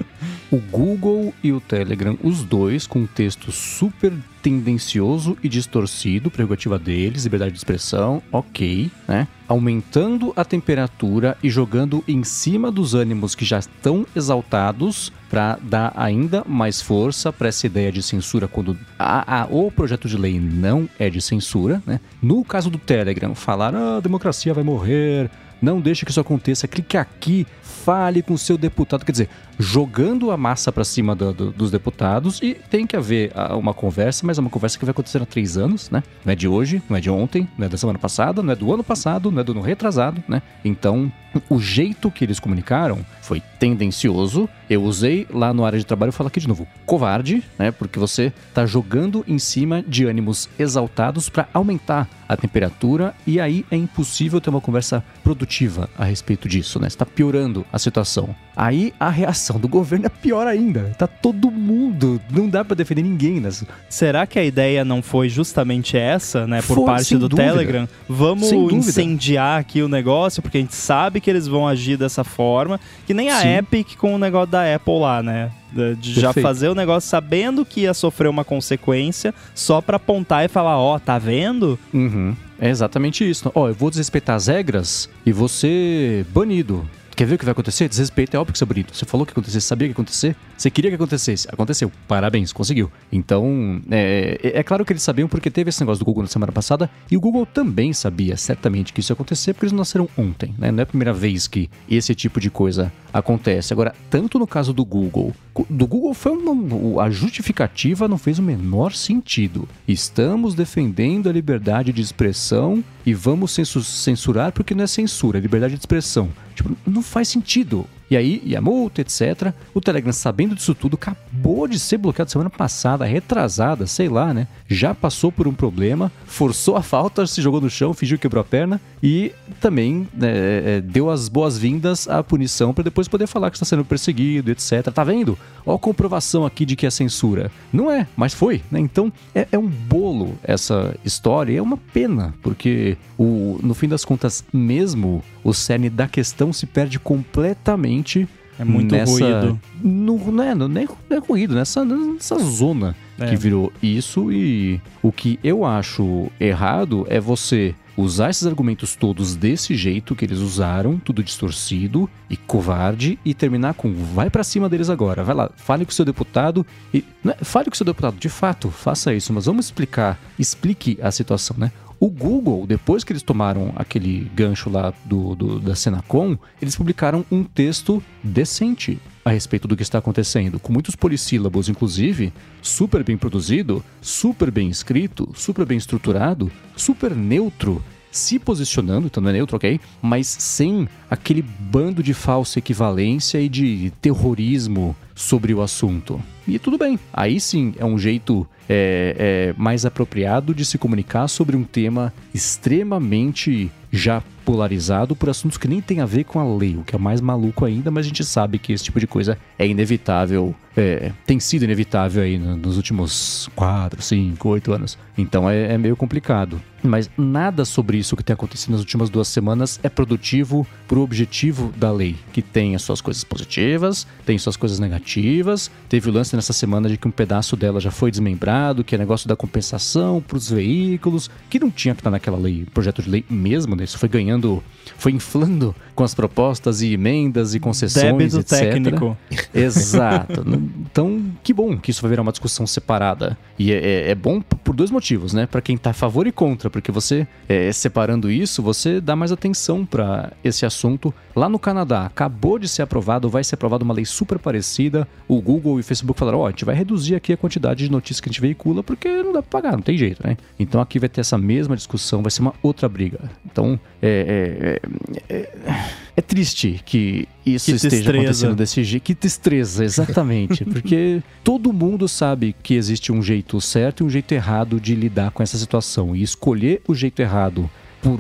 O Google e o Telegram, os dois com um texto super tendencioso e distorcido, prerrogativa deles, liberdade de expressão, ok, né? Aumentando a temperatura e jogando em cima dos ânimos que já estão exaltados para dar ainda mais força para essa ideia de censura quando a, a, o projeto de lei não é de censura, né? No caso do Telegram, falar ah, a democracia vai morrer, não deixe que isso aconteça, clique aqui, fale com o seu deputado. Quer dizer, jogando a massa para cima do, do, dos deputados e tem que haver ah, uma conversa, mas é uma conversa que vai acontecer há três anos, né? Não é de hoje, não é de ontem, não é da semana passada, não é do ano passado, não é do ano retrasado, né? Então, o jeito que eles comunicaram foi tendencioso. Eu usei lá no área de trabalho, eu falo aqui de novo, covarde, né? Porque você tá jogando em cima de ânimos exaltados para aumentar a temperatura e aí é impossível ter uma conversa produtiva a respeito disso, né? Está piorando a situação. Aí a reação do governo é pior ainda. Tá todo mundo, não dá para defender ninguém nessa. Será que a ideia não foi justamente essa, né, por foi, parte do dúvida. Telegram? Vamos incendiar aqui o negócio porque a gente sabe que eles vão agir dessa forma, que nem a Sim. Epic com o negócio da Apple lá, né? De já fazer o negócio sabendo que ia sofrer uma consequência, só para apontar e falar, ó, oh, tá vendo? Uhum. É exatamente isso. Ó, oh, eu vou desrespeitar as regras e vou ser banido. Quer ver o que vai acontecer? Desrespeito é óbvio que isso é bonito. Você falou que ia acontecer, sabia que ia acontecer? Você queria que acontecesse. Aconteceu. Parabéns, conseguiu. Então, é, é, é, claro que eles sabiam porque teve esse negócio do Google na semana passada e o Google também sabia certamente que isso ia acontecer porque eles nasceram ontem, né? Não é a primeira vez que esse tipo de coisa acontece. Agora, tanto no caso do Google, do Google foi uma, a justificativa não fez o menor sentido. Estamos defendendo a liberdade de expressão e vamos censurar porque não é censura, é liberdade de expressão. Tipo, não faz sentido. E aí, e a multa, etc. O Telegram, sabendo disso tudo, acabou de ser bloqueado semana passada, retrasada, sei lá, né? Já passou por um problema, forçou a falta, se jogou no chão, fingiu que quebrou a perna e também né, é, é, deu as boas-vindas à punição para depois poder falar que está sendo perseguido, etc. Tá vendo? Ó a comprovação aqui de que é censura. Não é, mas foi, né? Então é, é um bolo essa história e é uma pena, porque o, no fim das contas, mesmo o cerne da questão se perde completamente É muito nessa, ruído. No, não, é, não, é, não é ruído, nessa, nessa zona É. que virou isso. E o que eu acho errado é você usar esses argumentos todos desse jeito que eles usaram, tudo distorcido e covarde, e terminar com vai pra cima deles agora, vai lá, fale com o seu deputado e não é, fale com o seu deputado, de fato, faça isso, mas vamos explicar, explique a situação, né? O Google, depois que eles tomaram aquele gancho lá do, do- da Senacom, eles publicaram um texto decente a respeito do que está acontecendo, com muitos polissílabos, inclusive, super bem produzido, super bem escrito, super bem estruturado, super neutro, se posicionando, então não é neutro, ok? Mas sem aquele bando de falsa equivalência e de terrorismo sobre o assunto. E tudo bem, aí sim é um jeito é, é, mais apropriado de se comunicar sobre um tema extremamente já polarizado por assuntos que nem tem a ver com a lei, o que é mais maluco ainda, mas a gente sabe que esse tipo de coisa é inevitável, é, tem sido inevitável aí no- nos últimos 4, 5, 8 anos. Então é, é meio complicado. Mas nada sobre isso que tem acontecido nas últimas duas semanas é produtivo pro objetivo da lei, que tem as suas coisas positivas, tem suas coisas negativas. Teve o lance nessa semana de que um pedaço dela já foi desmembrado, que é negócio da compensação pros veículos, que não tinha que estar naquela lei, projeto de lei mesmo, né? Isso foi ganhando, foi inflando com as propostas e emendas e concessões, Débito etc. técnico. Exato. então, que bom que isso vai virar uma discussão separada. E é, é- é bom por dois motivos, né? Para quem tá a favor e contra, porque você, é, separando isso, você dá mais atenção para esse assunto. Lá no Canadá, acabou de ser aprovado, vai ser aprovada uma lei super parecida. O Google e o Facebook falaram: ó, a gente vai reduzir aqui a quantidade de notícias que a gente veicula, porque não dá pra pagar, não tem jeito, né? Então aqui vai ter essa mesma discussão, vai ser uma outra briga. Então, é- é- é- é triste que isso Que esteja destreza. acontecendo desse jeito. Que destreza, exatamente. Porque todo mundo sabe que existe um jeito certo e um jeito errado de lidar com essa situação. E escolher o jeito errado por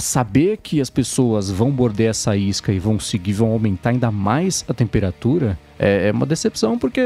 saber que as pessoas vão morder essa isca e vão seguir, vão aumentar ainda mais a temperatura, é é uma decepção porque,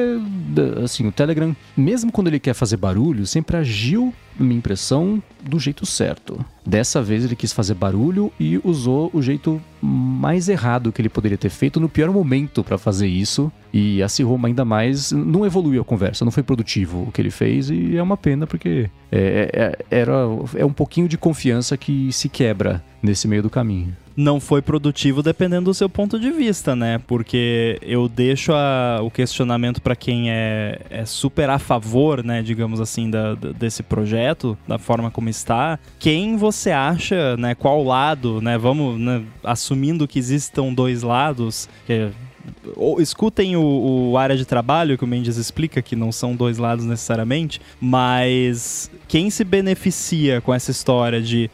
assim, o Telegram, mesmo quando ele quer fazer barulho, sempre agiu, minha impressão, do jeito certo. Dessa vez ele quis fazer barulho e usou o jeito mais errado que ele poderia ter feito no pior momento para fazer isso e acirrou ainda mais. Não evoluiu a conversa, não foi produtivo o que ele fez e é uma pena porque é, é- era, é um pouquinho de confiança que se quebra nesse meio do caminho. Não foi produtivo dependendo do seu ponto de vista, né? Porque eu deixo a- o questionamento para quem é, é super a favor, né, digamos assim, da- da- desse projeto, da forma como está. Quem você acha, né, qual lado, né? Vamos né, assumindo que existam dois lados, que é ou escutem o, o área de trabalho que o Mendes explica que não são dois lados necessariamente, mas quem se beneficia com essa história de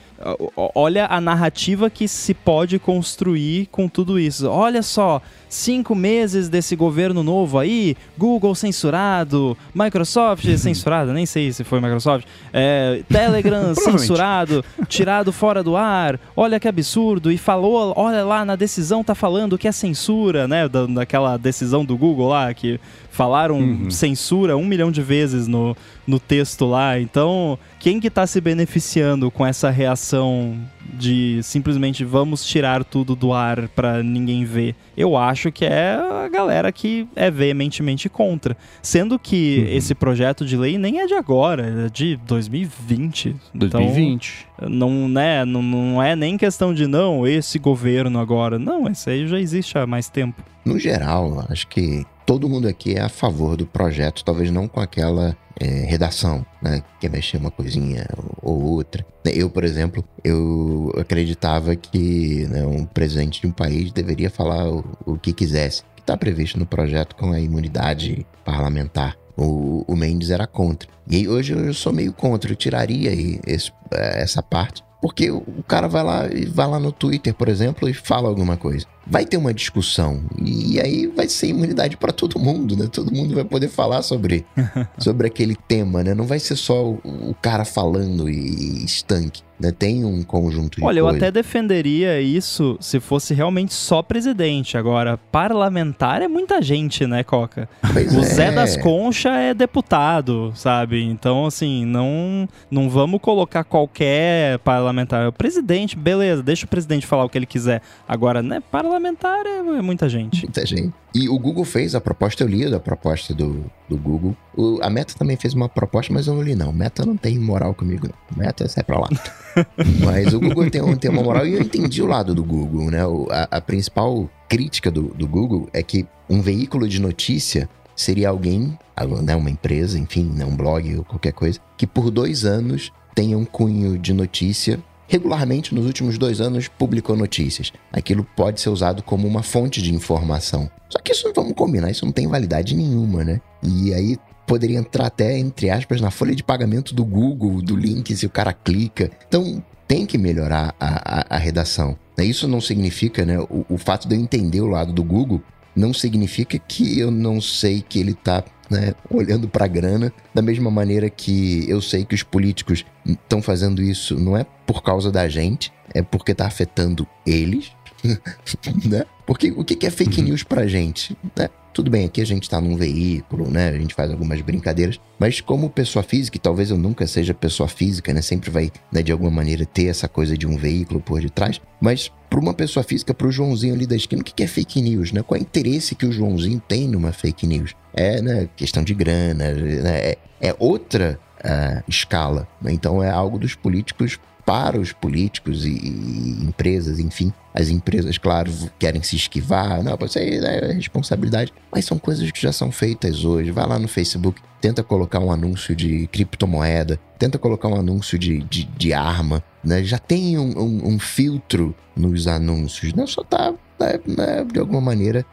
olha a narrativa que se pode construir com tudo isso. Olha só, cinco meses desse governo novo aí, Google censurado, Microsoft censurado, nem sei se foi Microsoft, é, Telegram censurado, tirado fora do ar, olha que absurdo, e falou, olha lá, na decisão tá falando que é censura, né, da, daquela decisão do Google lá, que falaram Uhum. censura um milhão de vezes no, no texto lá, então quem que tá se beneficiando com essa reação de simplesmente vamos tirar tudo do ar pra ninguém ver? Eu acho que é a galera que é veementemente contra. Sendo que Uhum. esse projeto de lei nem é de agora, é de 2020. Então, 2020. não, né, não, não é nem questão de não, esse governo agora. Não, esse aí já existe há mais tempo. No geral, acho que todo mundo aqui é a favor do projeto, talvez não com aquela é, redação, né? Quer mexer uma coisinha ou outra. Eu, por exemplo, eu acreditava que né, um presidente de um país deveria falar o, o que quisesse, que está previsto no projeto com a imunidade parlamentar. O, o Mendes era contra. E hoje eu sou meio contra, eu tiraria esse- essa parte. Porque o cara vai lá vai lá no Twitter, por exemplo, e fala alguma coisa. Vai ter uma discussão. E aí vai ser imunidade para todo mundo, né? Todo mundo vai poder falar sobre, sobre aquele tema, né? Não vai ser só o, o cara falando e estanque. Né? Tem um conjunto de Olha, eu até defenderia isso se fosse realmente só presidente. Agora, parlamentar é muita gente, né, Coca? Pois O é. Zé das Conchas é deputado, sabe? Então, assim, não, não vamos colocar qualquer parlamentar. O presidente, beleza, deixa o presidente falar o que ele quiser. Agora, né, parlamentar parlamentar é, é muita gente. Muita gente. E o Google fez a proposta, eu li a proposta do, do Google. O, a Meta também fez uma proposta, mas eu não li não. Meta não tem moral comigo não. Meta sai pra lá. mas o Google tem, tem uma moral e eu entendi o lado do Google, né? O, a, a, principal crítica do, do Google é que um veículo de notícia seria alguém, né, uma empresa, enfim, né, um blog ou qualquer coisa, que por dois anos tenha um cunho de notícia regularmente nos últimos dois anos publicou notícias. Aquilo pode ser usado como uma fonte de informação. Só que isso, vamos combinar, isso não tem validade nenhuma, né? E aí poderia entrar até, entre aspas, na folha de pagamento do Google, do link, se o cara clica. Então, tem que melhorar a, a, a redação. Isso não significa, né? O, o fato de eu entender o lado do Google não significa que eu não sei que ele está né, olhando para a grana, da mesma maneira que eu sei que os políticos estão fazendo isso não é por causa da gente, é porque está afetando eles, né? Porque o que é fake uhum. news pra gente? Né? Tudo bem, aqui a gente tá num veículo, né? A gente faz algumas brincadeiras, mas como pessoa física, e talvez eu nunca seja pessoa física, né? Sempre vai, né, de alguma maneira, ter essa coisa de um veículo por detrás. Mas para uma pessoa física, para o Joãozinho ali da esquina, o que é fake news, né? Qual é o interesse que o Joãozinho tem numa fake news? É, né, questão de grana, né? é, é outra uh, escala. Né? Então é algo dos políticos para os políticos e, e, empresas, enfim. As empresas, claro, querem se esquivar, não, isso aí é responsabilidade, mas são coisas que já são feitas hoje. Vai lá no Facebook, tenta colocar um anúncio de criptomoeda, tenta colocar um anúncio de, de, de arma, né? Já tem um, um, um, filtro nos anúncios, né? Só tá, né, de alguma maneira,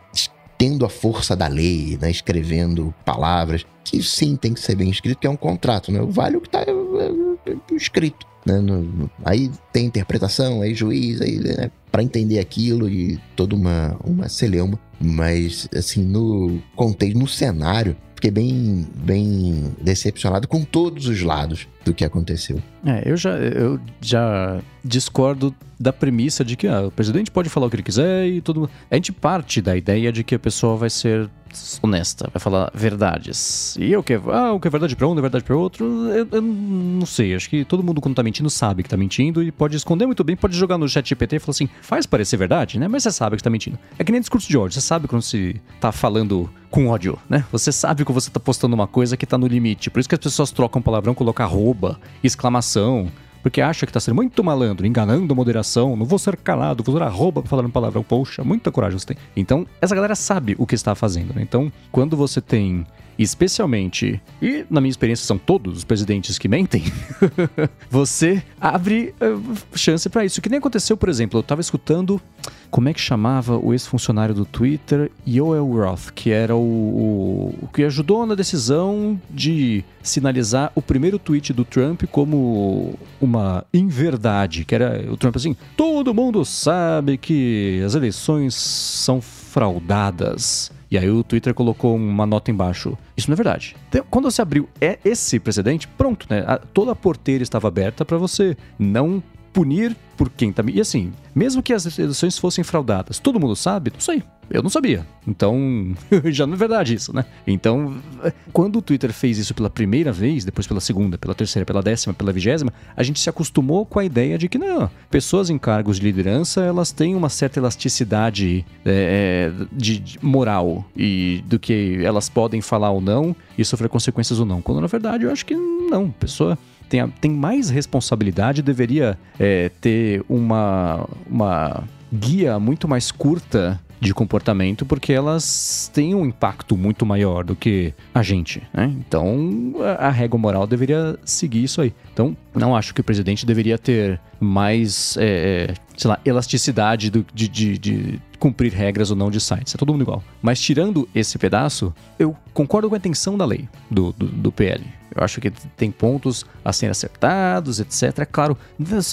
tendo a força da lei, né? Escrevendo palavras que sim tem que ser bem escrito, que é um contrato, né? Vale o que está é, é, escrito. Né? No, aí tem interpretação, aí juiz, aí, né? para entender aquilo e toda uma, uma celeuma. Mas, assim, no contexto, no cenário, fiquei bem, bem decepcionado com todos os lados do que aconteceu. É, eu já, eu já discordo da premissa de que ah, o presidente pode falar o que ele quiser e tudo. A gente parte da ideia de que a pessoa vai ser honesta, vai falar verdades. E o que, ah, o que é verdade para um, é verdade para outro, eu, eu, não sei. Acho que todo mundo, quando tá mentindo, sabe que tá mentindo e pode esconder muito bem, pode jogar no chat GPT e falar assim, faz parecer verdade, né? Mas você sabe que tá mentindo. É que nem discurso de ódio, você sabe quando se tá falando com ódio, né? Você sabe que você tá postando uma coisa que tá no limite. Por isso que as pessoas trocam palavrão, colocam arroba, exclamação, porque acha que tá sendo muito malandro, enganando a moderação, não vou ser calado, vou usar arroba pra falar um palavrão. Poxa, muita coragem você tem. Então, essa galera sabe o que está fazendo, né? Então, quando você tem especialmente, e na minha experiência são todos os presidentes que mentem, você abre uh, chance para isso. Que nem aconteceu, por exemplo, eu estava escutando, como é que chamava o ex-funcionário do Twitter, Yoel Roth, que era o, o, o, que ajudou na decisão de sinalizar o primeiro tweet do Trump como uma inverdade, que era o Trump assim, todo mundo sabe que as eleições são fraudadas. E aí o Twitter colocou uma nota embaixo. Isso não é verdade. Então, quando você abriu é esse precedente, pronto, né? A, toda a porteira estava aberta para você não punir por quem tá. E assim, mesmo que as eleições fossem fraudadas, todo mundo sabe? Não sei. Eu não sabia. Então, já não é verdade isso, né? Então, quando o Twitter fez isso pela primeira vez, depois pela segunda, pela terceira, pela décima, pela vigésima, a gente se acostumou com a ideia de que, não, pessoas em cargos de liderança, elas têm uma certa elasticidade é, é de, moral e do que elas podem falar ou não e sofrer consequências ou não. Quando, na verdade, eu acho que não. Pessoa tem, tem mais responsabilidade, deveria é, ter uma, uma guia muito mais curta de comportamento porque elas têm um impacto muito maior do que a gente, né? Então a, a régua moral deveria seguir isso aí. Então não acho que o presidente deveria ter mais, é, é, sei lá, elasticidade do, de, de, de cumprir regras ou não de sites. É todo mundo igual. Mas tirando esse pedaço, eu concordo com a intenção da lei do, do, do PL. Eu acho que tem pontos a serem acertados, etc. É claro,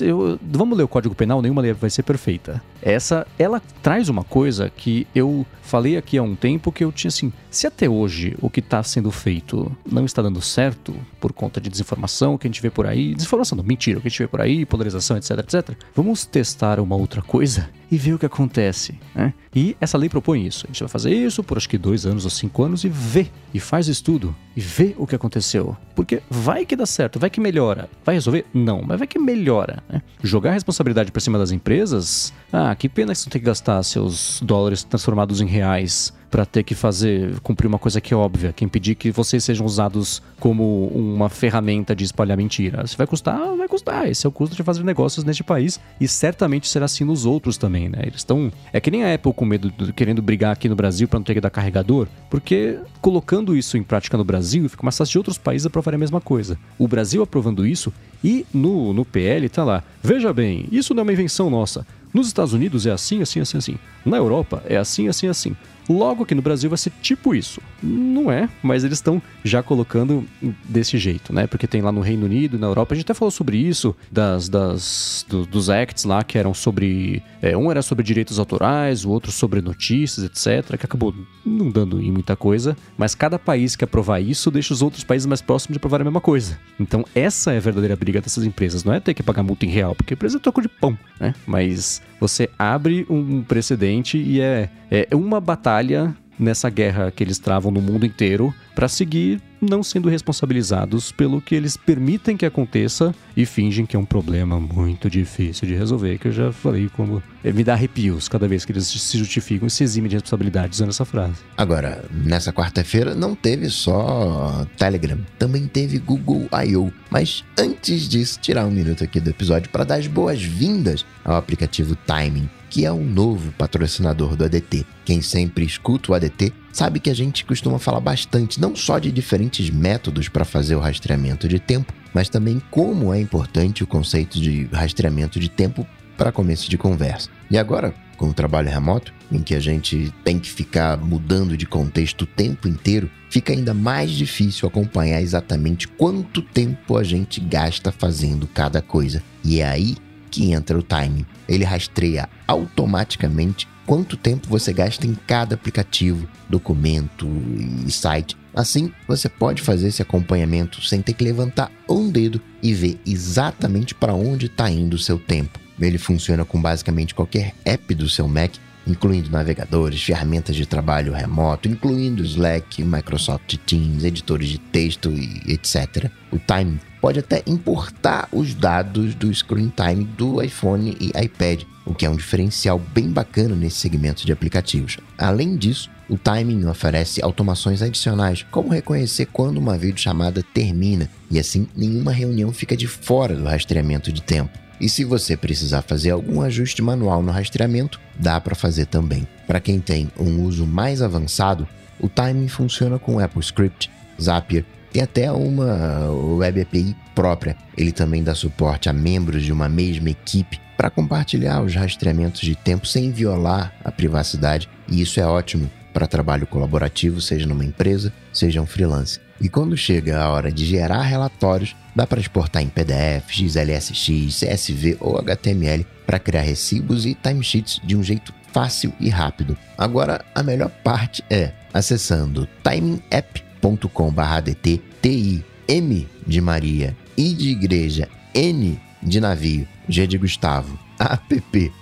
eu, vamos ler o Código Penal, nenhuma lei vai ser perfeita. Essa, ela traz uma coisa que eu falei aqui há um tempo que eu tinha assim, se até hoje o que está sendo feito não está dando certo por conta de desinformação que a gente vê por aí, desinformação não, mentira, o que a gente vê por aí, polarização, etc, etc, vamos testar uma outra coisa e ver o que acontece, né? E essa lei propõe isso. A gente vai fazer isso por acho que dois anos ou cinco anos e vê, e faz estudo, e vê o que aconteceu. Porque vai que dá certo, vai que melhora. Vai resolver? Não, mas vai que melhora. Né? Jogar a responsabilidade para cima das empresas, ah, que pena que você tem que gastar seus dólares transformados em reais para ter que fazer, cumprir uma coisa que é óbvia, que impedir que vocês sejam usados como uma ferramenta de espalhar mentira. Se vai custar, vai custar. Esse é o custo de fazer negócios neste país e certamente será assim nos outros também, né? Eles estão. É que nem a Apple com medo, de, querendo brigar aqui no Brasil para não ter que dar carregador, porque colocando isso em prática no Brasil, fica mais fácil de outros países aprovarem a mesma coisa. O Brasil aprovando isso e no, no PL tá lá. Veja bem, isso não é uma invenção nossa. Nos Estados Unidos é assim, assim, assim, assim. Na Europa é assim, assim, assim. Logo que no Brasil vai ser tipo isso. Não é, mas eles estão já colocando desse jeito, né? Porque tem lá no Reino Unido, na Europa, a gente até falou sobre isso, das, das do, dos acts lá que eram sobre. É, um era sobre direitos autorais, o outro sobre notícias, etc., que acabou não dando em muita coisa. Mas cada país que aprovar isso deixa os outros países mais próximos de aprovar a mesma coisa. Então, essa é a verdadeira briga dessas empresas. Não é ter que pagar multa em real, porque a empresa é troco de pão, né? Mas você abre um precedente e é, é uma batalha nessa guerra que eles travam no mundo inteiro para seguir não sendo responsabilizados pelo que eles permitem que aconteça e fingem que é um problema muito difícil de resolver, que eu já falei como me dá arrepios cada vez que eles se justificam e se eximem de responsabilidade usando essa frase. Agora, nessa quarta-feira não teve só Telegram, também teve Google I.O. Mas antes disso, tirar um minuto aqui do episódio para dar as boas-vindas ao aplicativo Timing que é um novo patrocinador do ADT. Quem sempre escuta o ADT sabe que a gente costuma falar bastante não só de diferentes métodos para fazer o rastreamento de tempo, mas também como é importante o conceito de rastreamento de tempo para começo de conversa. E agora, com o trabalho remoto, em que a gente tem que ficar mudando de contexto o tempo inteiro, fica ainda mais difícil acompanhar exatamente quanto tempo a gente gasta fazendo cada coisa. E é aí que entra o timing. Ele rastreia automaticamente quanto tempo você gasta em cada aplicativo, documento e site. Assim, você pode fazer esse acompanhamento sem ter que levantar um dedo e ver exatamente para onde está indo o seu tempo. Ele funciona com basicamente qualquer app do seu Mac incluindo navegadores, ferramentas de trabalho remoto, incluindo Slack, Microsoft Teams, editores de texto e etc. O Time pode até importar os dados do screen time do iPhone e iPad, o que é um diferencial bem bacana nesse segmento de aplicativos. Além disso, o Timing oferece automações adicionais, como reconhecer quando uma videochamada termina, e assim nenhuma reunião fica de fora do rastreamento de tempo. E se você precisar fazer algum ajuste manual no rastreamento, dá para fazer também. Para quem tem um uso mais avançado, o timing funciona com AppleScript, Zapier e até uma Web API própria. Ele também dá suporte a membros de uma mesma equipe para compartilhar os rastreamentos de tempo sem violar a privacidade, e isso é ótimo para trabalho colaborativo, seja numa empresa, seja um freelance. E quando chega a hora de gerar relatórios, dá para exportar em PDF, XLSX, CSV ou HTML para criar recibos e timesheets de um jeito fácil e rápido. Agora, a melhor parte é acessando timingapp.com/dt, I M de Maria, I de igreja, N de navio, G de Gustavo, app.com/adt,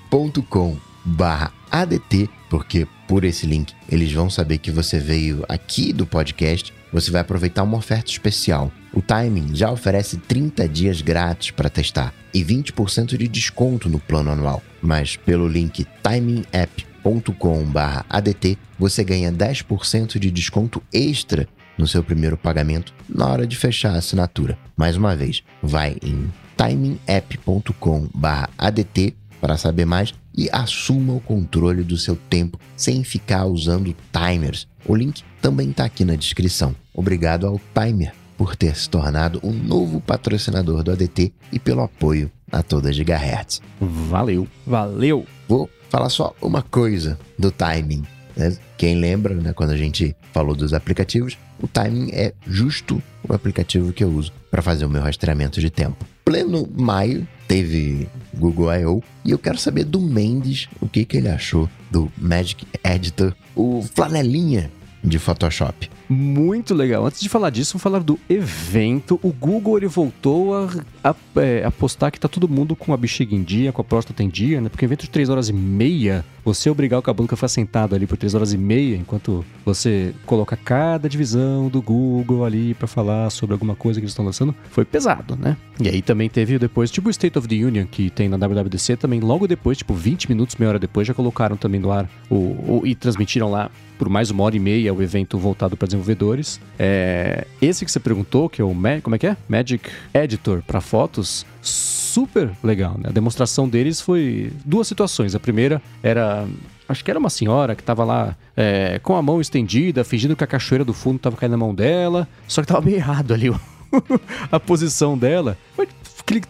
porque por esse link eles vão saber que você veio aqui do podcast você vai aproveitar uma oferta especial. O Timing já oferece 30 dias grátis para testar e 20% de desconto no plano anual. Mas pelo link timingapp.com/adt você ganha 10% de desconto extra no seu primeiro pagamento na hora de fechar a assinatura. Mais uma vez, vai em timingapp.com/adt para saber mais e assuma o controle do seu tempo sem ficar usando timers. O link também está aqui na descrição. Obrigado ao Timer por ter se tornado um novo patrocinador do ADT e pelo apoio a toda Gigahertz. Valeu. Valeu. Vou falar só uma coisa do timing. Né? Quem lembra, né, quando a gente falou dos aplicativos, o timing é justo o aplicativo que eu uso para fazer o meu rastreamento de tempo. Pleno maio teve Google I.O. e eu quero saber do Mendes o que, que ele achou do Magic Editor, o flanelinha de Photoshop. Muito legal. Antes de falar disso, vamos falar do evento. O Google ele voltou a, é, a postar que tá todo mundo com a bexiga em dia, com a próstata em dia, né? Porque evento de 3 horas e meia, você obrigar o cabelo a ficar sentado ali por 3 horas e meia, enquanto você coloca cada divisão do Google ali para falar sobre alguma coisa que eles estão lançando, foi pesado, né? E aí também teve depois, tipo o State of the Union, que tem na WWDC, também logo depois, tipo 20 minutos, meia hora depois, já colocaram também no ar o, o e transmitiram lá por mais uma hora e meia o evento voltado para desenvolvedores. É, esse que você perguntou, que é o como é que é? Magic Editor para fotos, super legal, né? A demonstração deles foi duas situações. A primeira era acho que era uma senhora que estava lá é, com a mão estendida, fingindo que a cachoeira do fundo estava caindo na mão dela, só que estava meio errado ali a posição dela. Foi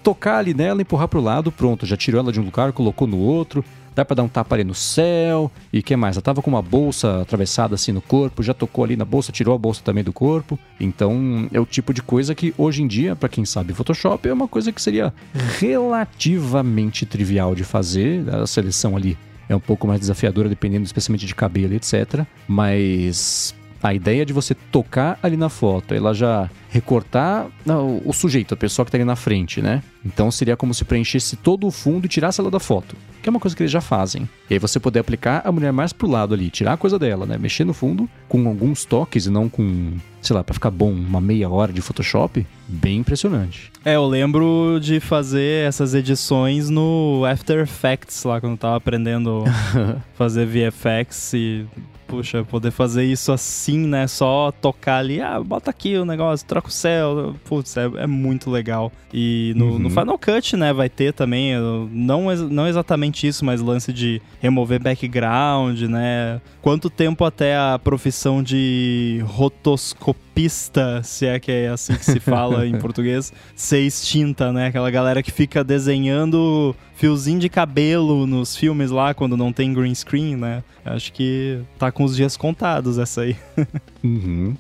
tocar ali nela, empurrar para o lado, pronto, já tirou ela de um lugar, colocou no outro dá para dar um tapa ali no céu. E que mais? Ela tava com uma bolsa atravessada assim no corpo, já tocou ali na bolsa, tirou a bolsa também do corpo. Então, é o tipo de coisa que hoje em dia, para quem sabe Photoshop, é uma coisa que seria relativamente trivial de fazer. A seleção ali é um pouco mais desafiadora, dependendo especialmente de cabelo, etc. Mas a ideia de você tocar ali na foto, ela já recortar não, o sujeito, a pessoa que está ali na frente, né? Então seria como se preenchesse todo o fundo e tirasse ela da foto. Que é uma coisa que eles já fazem. E aí você poder aplicar a mulher mais pro lado ali, tirar a coisa dela, né? Mexer no fundo com alguns toques e não com, sei lá, para ficar bom uma meia hora de Photoshop. Bem impressionante. É, eu lembro de fazer essas edições no After Effects lá, quando eu tava aprendendo fazer VFX e puxa, poder fazer isso assim, né? Só tocar ali, ah, bota aqui o negócio, troca o céu. Putz, é, é muito legal. E no, uhum. no, Final Cut, né, vai ter também, não, não exatamente isso, mas lance de remover background, né? Quanto tempo até a profissão de rotoscopista, se é que é assim que se fala em português, ser extinta, né? Aquela galera que fica desenhando fiozinho de cabelo nos filmes lá quando não tem green screen, né? Acho que tá com os dias contados essa aí. uhum.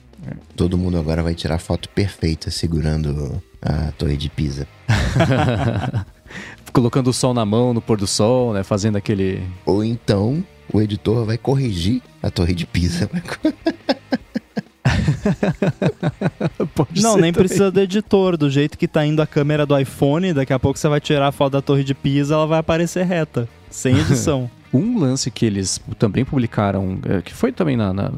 Todo mundo agora vai tirar foto perfeita segurando a torre de Pisa. Colocando o sol na mão no pôr do sol, né? Fazendo aquele. Ou então o editor vai corrigir a torre de Pisa. não, nem também. precisa do editor. Do jeito que tá indo a câmera do iPhone, daqui a pouco você vai tirar a foto da torre de Pisa, ela vai aparecer reta, sem edição. um lance que eles também publicaram, é, que foi também na, na,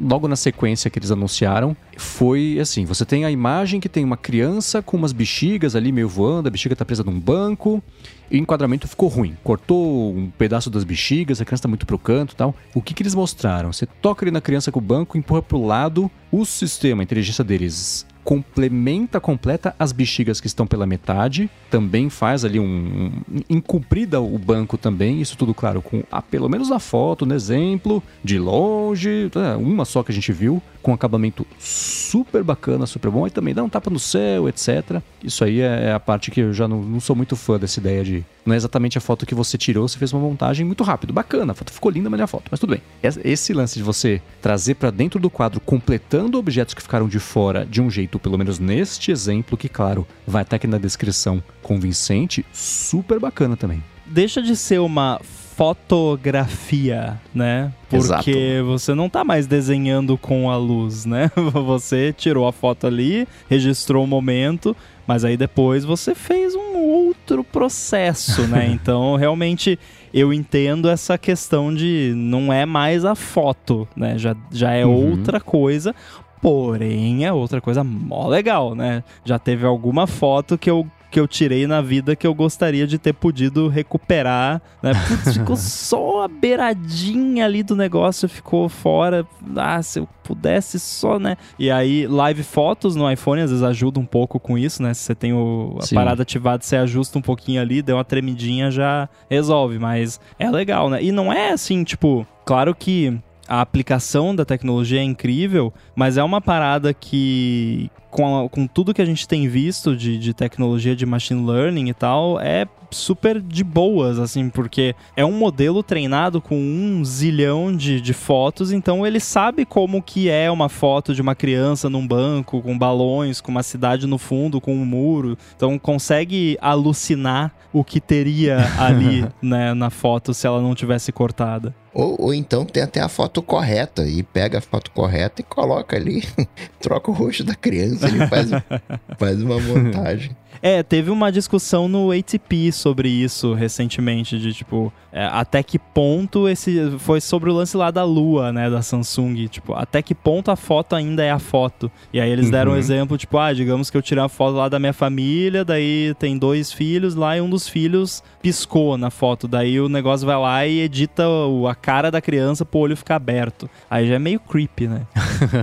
logo na sequência que eles anunciaram, foi assim: você tem a imagem que tem uma criança com umas bexigas ali meio voando, a bexiga tá presa num banco, e o enquadramento ficou ruim. Cortou um pedaço das bexigas, a criança tá muito pro canto e tal. O que, que eles mostraram? Você toca ali na criança com o banco, empurra pro lado, o sistema, a inteligência deles complementa, completa as bexigas que estão pela metade, também faz ali um, um encumprida o banco também, isso tudo claro com a, pelo menos a foto, no exemplo, de longe, é, uma só que a gente viu, com acabamento super bacana, super bom, e também dá um tapa no céu, etc. Isso aí é, é a parte que eu já não, não, sou muito fã dessa ideia de. Não é exatamente a foto que você tirou, você fez uma montagem muito rápido, bacana, a foto ficou linda, mas é a foto, mas tudo bem. Esse lance de você trazer para dentro do quadro, completando objetos que ficaram de fora de um jeito, pelo menos neste exemplo, que claro, vai estar aqui na descrição convincente, super bacana também. Deixa de ser uma fotografia, né? Porque Exato. você não tá mais desenhando com a luz, né? Você tirou a foto ali, registrou o momento, mas aí depois você fez um outro processo, né? Então, realmente eu entendo essa questão de não é mais a foto, né? Já, já é uhum. outra coisa. Porém, é outra coisa mó legal, né? Já teve alguma foto que eu que eu tirei na vida que eu gostaria de ter podido recuperar, né? Putz, ficou só a beiradinha ali do negócio, ficou fora. Ah, se eu pudesse só, né? E aí, live fotos no iPhone às vezes ajuda um pouco com isso, né? Se você tem o, a Sim. parada ativada, você ajusta um pouquinho ali, deu uma tremidinha, já resolve. Mas é legal, né? E não é assim, tipo, claro que a aplicação da tecnologia é incrível, mas é uma parada que, com, a, com tudo que a gente tem visto de, de tecnologia de machine learning e tal, é super de boas, assim, porque é um modelo treinado com um zilhão de, de fotos, então ele sabe como que é uma foto de uma criança num banco, com balões, com uma cidade no fundo, com um muro. Então consegue alucinar o que teria ali né, na foto se ela não tivesse cortada. Ou, ou então tem até a foto correta e pega a foto correta e coloca ali, troca o rosto da criança e faz, faz uma montagem. É, teve uma discussão no ATP sobre isso recentemente, de tipo, é, até que ponto esse. Foi sobre o lance lá da lua, né, da Samsung. Tipo, até que ponto a foto ainda é a foto. E aí eles deram uhum. um exemplo, tipo, ah, digamos que eu tirei a foto lá da minha família, daí tem dois filhos lá e um dos filhos piscou na foto. Daí o negócio vai lá e edita a cara da criança pro olho ficar aberto. Aí já é meio creepy, né?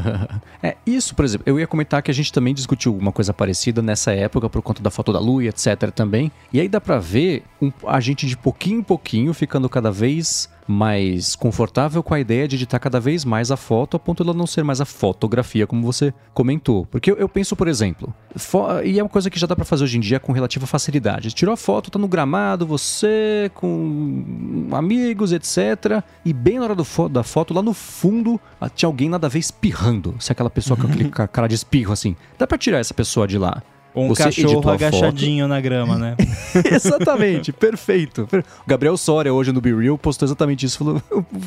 é, isso, por exemplo, eu ia comentar que a gente também discutiu uma coisa parecida nessa época por conta da foto da lua etc também. E aí dá pra ver um, a gente de pouquinho em pouquinho ficando cada vez mais confortável com a ideia de editar cada vez mais a foto, a ponto de ela não ser mais a fotografia, como você comentou. Porque eu, eu penso, por exemplo, e é uma coisa que já dá para fazer hoje em dia com relativa facilidade. Tirou a foto, tá no gramado, você com amigos, etc. E bem na hora do fo da foto, lá no fundo, tinha alguém nada a ver espirrando. Se é aquela pessoa com aquele cara de espirro assim. Dá para tirar essa pessoa de lá. Um Você cachorro agachadinho na grama, né? exatamente, perfeito. O Gabriel Soria, hoje no Be Real, postou exatamente isso. Falou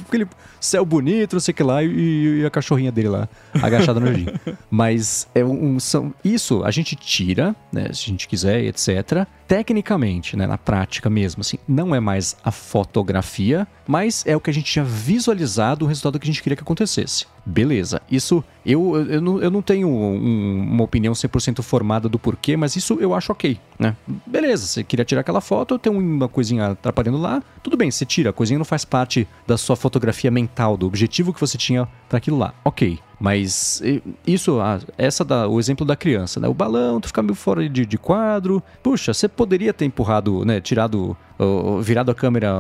aquele céu bonito, não sei o que lá, e, e a cachorrinha dele lá, agachada no jardim. Mas é um, são, isso a gente tira, né, se a gente quiser, etc. Tecnicamente, né, na prática mesmo, assim, não é mais a fotografia, mas é o que a gente tinha visualizado, o resultado que a gente queria que acontecesse. Beleza, isso eu, eu, não, eu não tenho um, uma opinião 100% formada do porquê, mas isso eu acho ok, né? Beleza, você queria tirar aquela foto, tem uma coisinha atrapalhando lá, tudo bem, você tira, a coisinha não faz parte da sua fotografia mental, do objetivo que você tinha para aquilo lá, ok. Mas isso, essa da, o exemplo da criança, né? O balão, tu fica meio fora de, de quadro. Puxa, você poderia ter empurrado, né? Tirado, uh, virado a câmera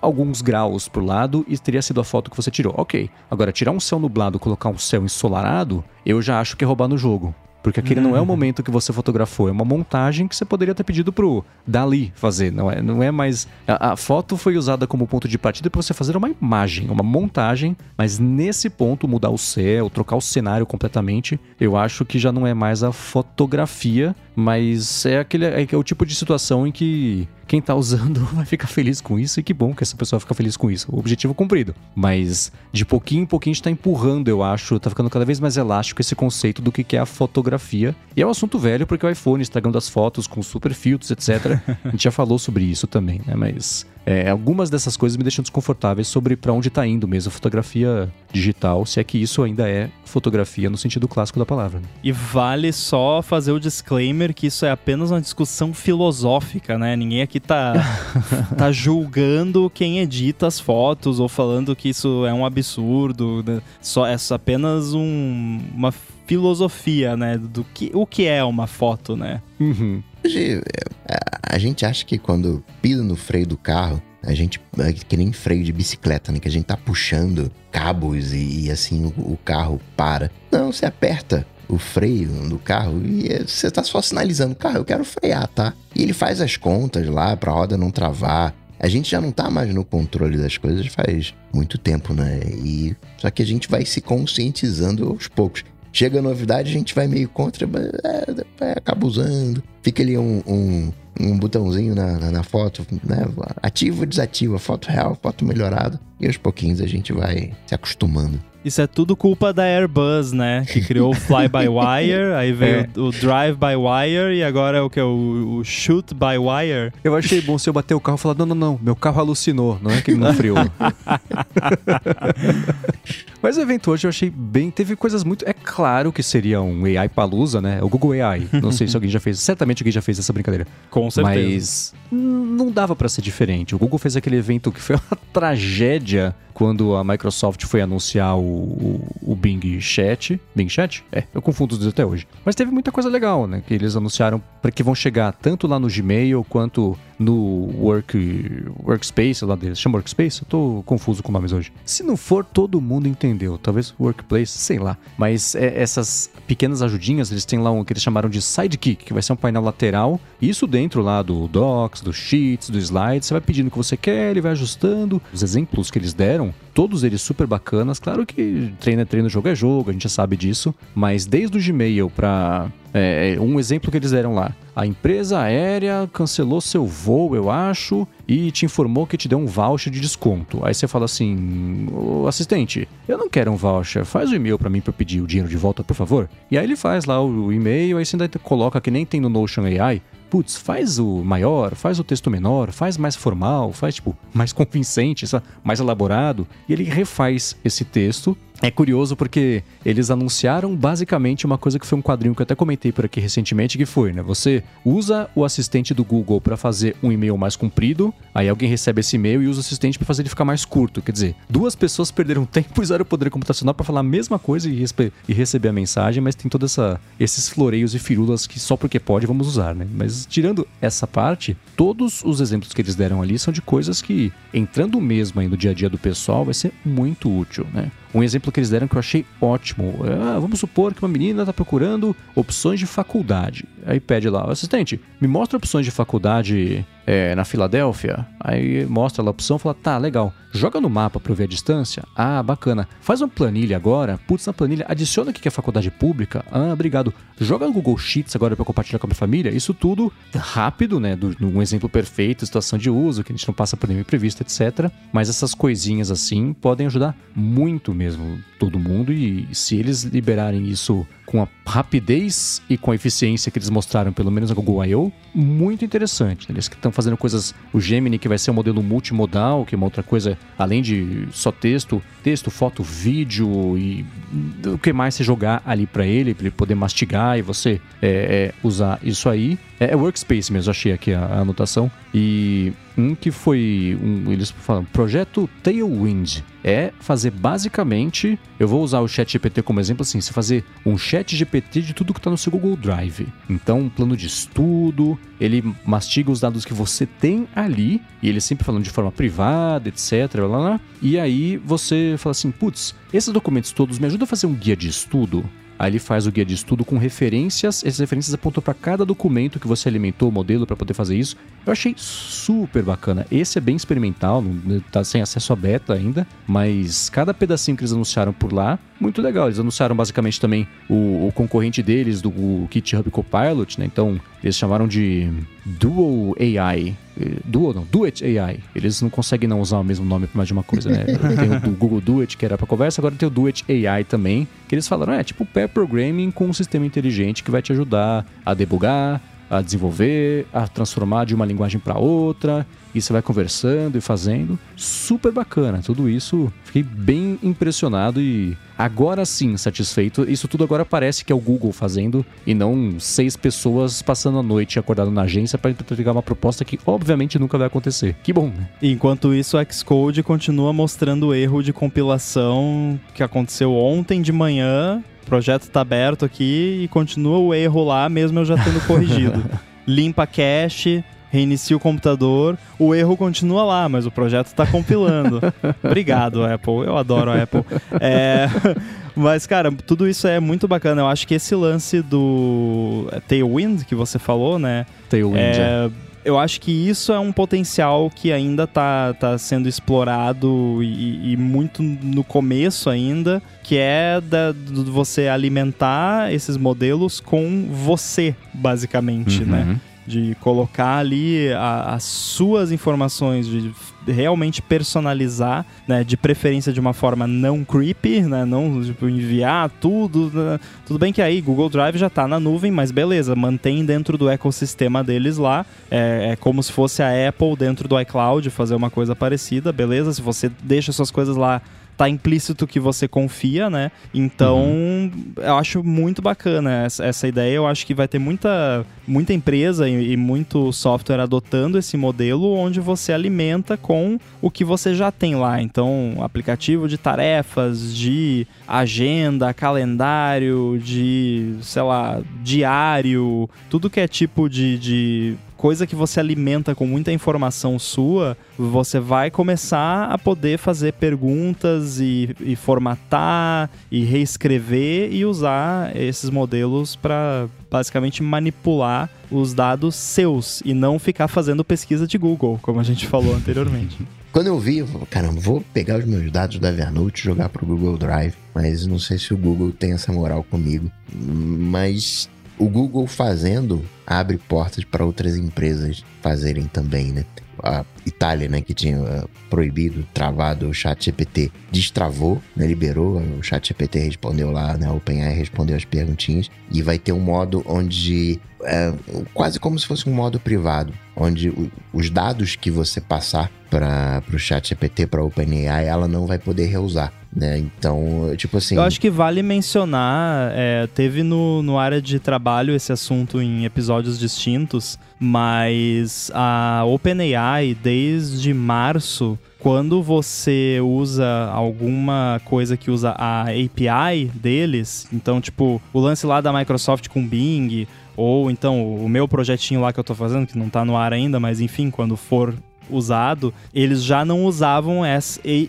alguns graus pro lado e teria sido a foto que você tirou. Ok. Agora, tirar um céu nublado, colocar um céu ensolarado, eu já acho que é roubar no jogo. Porque aquele uhum. não é o uhum. momento que você fotografou, é uma montagem que você poderia ter pedido pro Dali fazer. Não é, não é mais. A, a foto foi usada como ponto de partida para você fazer uma imagem, uma montagem, mas nesse ponto, mudar o céu, trocar o cenário completamente, eu acho que já não é mais a fotografia, mas é aquele é, é o tipo de situação em que quem tá usando vai ficar feliz com isso e que bom que essa pessoa fica feliz com isso. O objetivo cumprido. Mas de pouquinho em pouquinho a gente tá empurrando, eu acho, tá ficando cada vez mais elástico esse conceito do que é a fotografia. E é um assunto velho porque o iPhone estragando as fotos com super filtros, etc. a gente já falou sobre isso também, né? Mas é, algumas dessas coisas me deixam desconfortáveis sobre para onde está indo mesmo a fotografia digital, se é que isso ainda é fotografia no sentido clássico da palavra. Né? E vale só fazer o disclaimer que isso é apenas uma discussão filosófica, né? Ninguém aqui tá, tá julgando quem edita as fotos ou falando que isso é um absurdo. Né? Só é apenas um, uma filosofia, né? Do que, o que é uma foto, né? Uhum. Hoje, é, a gente acha que quando pisa no freio do carro, a gente é que nem freio de bicicleta, né? Que a gente tá puxando cabos e, e assim o, o, carro para. Não, você aperta o freio do carro e é, você tá só sinalizando, carro, eu quero frear, tá? E ele faz as contas lá pra roda não travar. A gente já não tá mais no controle das coisas faz muito tempo, né? E só que a gente vai se conscientizando aos poucos. Chega novidade, a gente vai meio contra, mas é, acaba usando. Fica ali um, um, um botãozinho na, na, na, foto, né? Ativa ou desativa, foto real, foto melhorada. E aos pouquinhos a gente vai se acostumando. Isso é tudo culpa da Airbus, né? Que criou o Fly-by-Wire, aí veio é. o Drive-by-Wire e agora é o que? O, o Shoot-by-Wire. Eu achei bom se eu bater o carro e falar: não, não, não, meu carro alucinou, não é que ele não friou. Mas o evento hoje eu achei bem. Teve coisas muito. É claro que seria um AI Palusa, né? O Google AI. Não sei se alguém já fez. Certamente alguém já fez essa brincadeira. Com certeza. Mas não dava para ser diferente. O Google fez aquele evento que foi uma tragédia quando a Microsoft foi anunciar o, o, o, Bing Chat. Bing Chat? É, eu confundo os dois até hoje. Mas teve muita coisa legal, né? Que eles anunciaram para que vão chegar tanto lá no Gmail quanto no Work, Workspace lá deles. Chama Workspace? Eu tô confuso com nomes hoje. Se não for, todo mundo entendeu. Talvez Workplace, sei lá. Mas é, essas pequenas ajudinhas, eles têm lá um que eles chamaram de Sidekick, que vai ser um painel lateral. Isso dentro lá do Docs, do Sheets, do Slides. Você vai pedindo o que você quer, ele vai ajustando. Os exemplos que eles deram, todos eles super bacanas. Claro que treino é treino, jogo é jogo, a gente já sabe disso. Mas desde o Gmail para É, um exemplo que eles deram lá. A empresa aérea cancelou seu voo, eu acho, e te informou que te deu um voucher de desconto. Aí você fala assim: assistente, eu não quero um voucher, faz o um e-mail para mim para pedir o dinheiro de volta, por favor. E aí ele faz lá o e-mail, aí você ainda coloca que nem tem no Notion AI, putz, faz o maior, faz o texto menor, faz mais formal, faz tipo mais convincente, mais elaborado, e ele refaz esse texto é curioso porque eles anunciaram basicamente uma coisa que foi um quadrinho que eu até comentei por aqui recentemente, que foi, né? Você usa o assistente do Google para fazer um e-mail mais comprido, aí alguém recebe esse e-mail e usa o assistente para fazer ele ficar mais curto. Quer dizer, duas pessoas perderam tempo e usaram o poder computacional para falar a mesma coisa e, e, receber a mensagem, mas tem todos esses floreios e firulas que só porque pode vamos usar, né? Mas tirando essa parte, todos os exemplos que eles deram ali são de coisas que, entrando mesmo aí no dia a dia do pessoal, vai ser muito útil, né? Um exemplo que eles deram que eu achei ótimo. Ah, vamos supor que uma menina está procurando opções de faculdade. Aí pede lá, assistente, me mostra opções de faculdade é, na Filadélfia. Aí mostra lá a opção, fala, tá, legal. Joga no mapa para ver a distância. Ah, bacana. Faz uma planilha agora. Putz, na planilha, adiciona aqui que é faculdade pública. Ah, obrigado. Joga no Google Sheets agora para compartilhar com a minha família. Isso tudo rápido, né? Do, um exemplo perfeito, situação de uso, que a gente não passa por nenhum imprevisto, etc. Mas essas coisinhas assim podem ajudar muito mesmo todo mundo. E se eles liberarem isso com a rapidez e com a eficiência que eles mostraram, pelo menos na Google I.O., muito interessante. Eles estão fazendo coisas, o Gemini, que vai ser um modelo multimodal, que é uma outra coisa, além de só texto, texto, foto, vídeo e o que mais você jogar ali para ele, para ele poder mastigar e você é, é, usar isso aí. É, é, Workspace mesmo, achei aqui a, a anotação. E um que foi. Um, eles falam, projeto Tailwind. É fazer basicamente. Eu vou usar o Chat GPT como exemplo assim: você fazer um Chat GPT de tudo que está no seu Google Drive. Então, um plano de estudo, ele mastiga os dados que você tem ali, e ele sempre falando de forma privada, etc. Blá, blá, e aí você fala assim: putz, esses documentos todos me ajudam a fazer um guia de estudo? Aí ele faz o guia de estudo com referências, essas referências apontam para cada documento que você alimentou o modelo para poder fazer isso. Eu achei super bacana. Esse é bem experimental, não tá sem acesso a beta ainda, mas cada pedacinho que eles anunciaram por lá, muito legal. Eles anunciaram basicamente também o, o concorrente deles do GitHub Copilot, né? Então, eles chamaram de Dual AI. Duo não, Duet AI. Eles não conseguem não usar o mesmo nome para mais de uma coisa, né? tem o Google Duet, que era para conversa, agora tem o Duet AI também, que eles falaram, é tipo pair programming com um sistema inteligente que vai te ajudar a debugar, a desenvolver, a transformar de uma linguagem para outra, e você vai conversando e fazendo. Super bacana, tudo isso. Fiquei bem impressionado e agora sim satisfeito. Isso tudo agora parece que é o Google fazendo e não seis pessoas passando a noite acordado na agência para entregar uma proposta que obviamente nunca vai acontecer. Que bom, né? Enquanto isso, o Xcode continua mostrando o erro de compilação que aconteceu ontem de manhã o projeto está aberto aqui e continua o erro lá, mesmo eu já tendo corrigido. Limpa cache, reinicia o computador, o erro continua lá, mas o projeto está compilando. Obrigado, Apple. Eu adoro a Apple. É, mas, cara, tudo isso é muito bacana. Eu acho que esse lance do Tailwind que você falou, né? Tailwind. É, é eu acho que isso é um potencial que ainda está tá sendo explorado e, e, muito no começo ainda, que é da, de você alimentar esses modelos com você, basicamente, né? uhum. né? De colocar ali a, as suas informações, de realmente personalizar, né, de preferência de uma forma não creepy, né, não tipo, enviar tudo. Né. Tudo bem que aí Google Drive já está na nuvem, mas beleza, mantém dentro do ecossistema deles lá. É, é, como se fosse a Apple dentro do iCloud fazer uma coisa parecida, beleza? Se você deixa suas coisas lá tá implícito que você confia, né? Então, uhum. eu acho muito bacana essa, essa, ideia. Eu acho que vai ter muita, muita empresa e, e, muito software adotando esse modelo onde você alimenta com o que você já tem lá. Então, aplicativo de tarefas, de agenda, calendário, de, sei lá, diário, tudo que é tipo de, de coisa que você alimenta com muita informação sua, você vai começar a poder fazer perguntas e, e formatar e reescrever e usar esses modelos para basicamente manipular os dados seus e não ficar fazendo pesquisa de Google, como a gente falou anteriormente. Quando eu vi, eu falei, caramba, vou pegar os meus dados da Evernote e jogar para o Google Drive, mas não sei se o Google tem essa moral comigo. Mas o Google fazendo abre portas para outras empresas fazerem também, né? A Itália, né, que tinha uh, proibido, travado o chat GPT, destravou, né, liberou, o chat GPT respondeu lá, né, o OpenAI respondeu as perguntinhas, e vai ter um modo onde, é, quase como se fosse um modo privado, onde os dados que você passar para o chat GPT, para o OpenAI, ela não vai poder reusar. Né? Então, tipo assim. Eu acho que vale mencionar, é, teve no, no área de trabalho esse assunto em episódios distintos, mas a OpenAI, desde março, quando você usa alguma coisa que usa a API deles, então, tipo, o lance lá da Microsoft com Bing, ou então o meu projetinho lá que eu tô fazendo, que não tá no ar ainda, mas enfim, quando for usado, eles já não usavam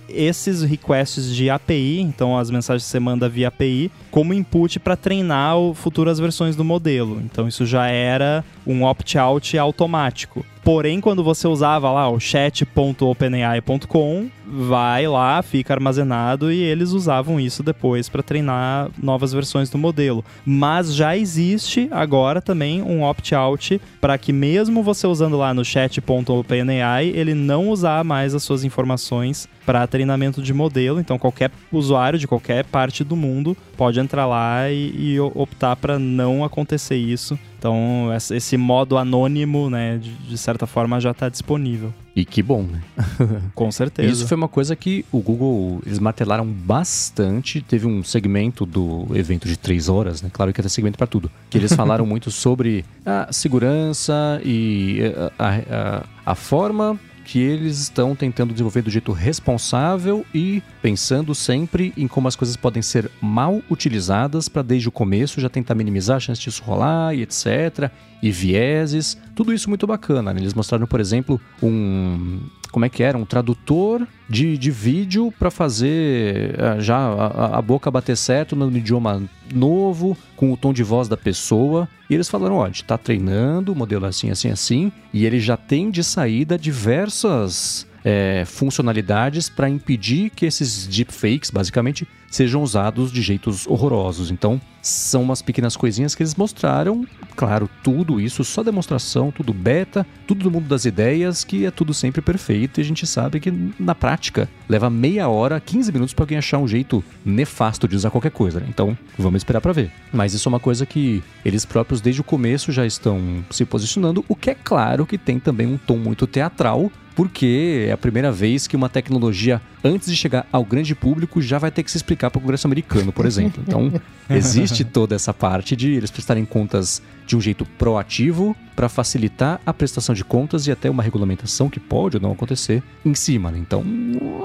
esses requests de API, então as mensagens que você manda via API, como input para treinar futuras versões do modelo. Então isso já era um opt-out automático. Porém, quando você usava lá o chat.openai.com, vai lá, fica armazenado e eles usavam isso depois para treinar novas versões do modelo. Mas já existe agora também um opt-out para que mesmo você usando lá no chat.openai, ele não usar mais as suas informações para treinamento de modelo. Então, qualquer usuário de qualquer parte do mundo pode entrar lá e, e optar para não acontecer isso. Então, esse modo anônimo, né, de, de certa forma, já está disponível. E que bom, né? Com certeza. Isso foi uma coisa que o Google, eles martelaram bastante. Teve um segmento do evento de três horas, né? Claro que tem segmento para tudo. Que eles falaram muito sobre a segurança e a, a, a forma que eles estão tentando desenvolver do jeito responsável e pensando sempre em como as coisas podem ser mal utilizadas para desde o começo já tentar minimizar a chance disso rolar e etc. E vieses, tudo isso muito bacana. Né? Eles mostraram, por exemplo, um como é que era? Um tradutor de, de vídeo para fazer eh, já a, a, boca bater certo no idioma novo, com o tom de voz da pessoa. E eles falaram: ó, a gente tá treinando o modelo assim, assim, assim, e ele já tem de saída diversas é, funcionalidades para impedir que esses deepfakes, basicamente, sejam usados de jeitos horrorosos. Então, são umas pequenas coisinhas que eles mostraram. Claro, tudo isso, só demonstração, tudo beta, tudo do mundo das ideias, que é tudo sempre perfeito. E a gente sabe que na prática leva meia hora, 15 minutos para alguém achar um jeito nefasto de usar qualquer coisa. Né? Então, vamos esperar para ver. Mas isso é uma coisa que eles próprios, desde o começo, já estão se posicionando. O que é claro que tem também um tom muito teatral porque é a primeira vez que uma tecnologia, antes de chegar ao grande público, já vai ter que se explicar para o Congresso americano, por exemplo. Então, existe toda essa parte de eles prestarem contas de um jeito proativo para facilitar a prestação de contas e até uma regulamentação que pode ou não acontecer em cima. Né? Então,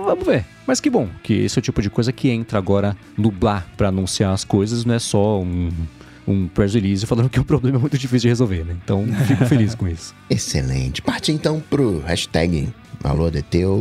vamos ver. Mas que bom que esse é o tipo de coisa que entra agora no Blá para anunciar as coisas, não é só um um press release falando que o problema é muito difícil de resolver, né? Então, fico feliz com isso. Excelente. Parte então pro hashtag AlôADT ou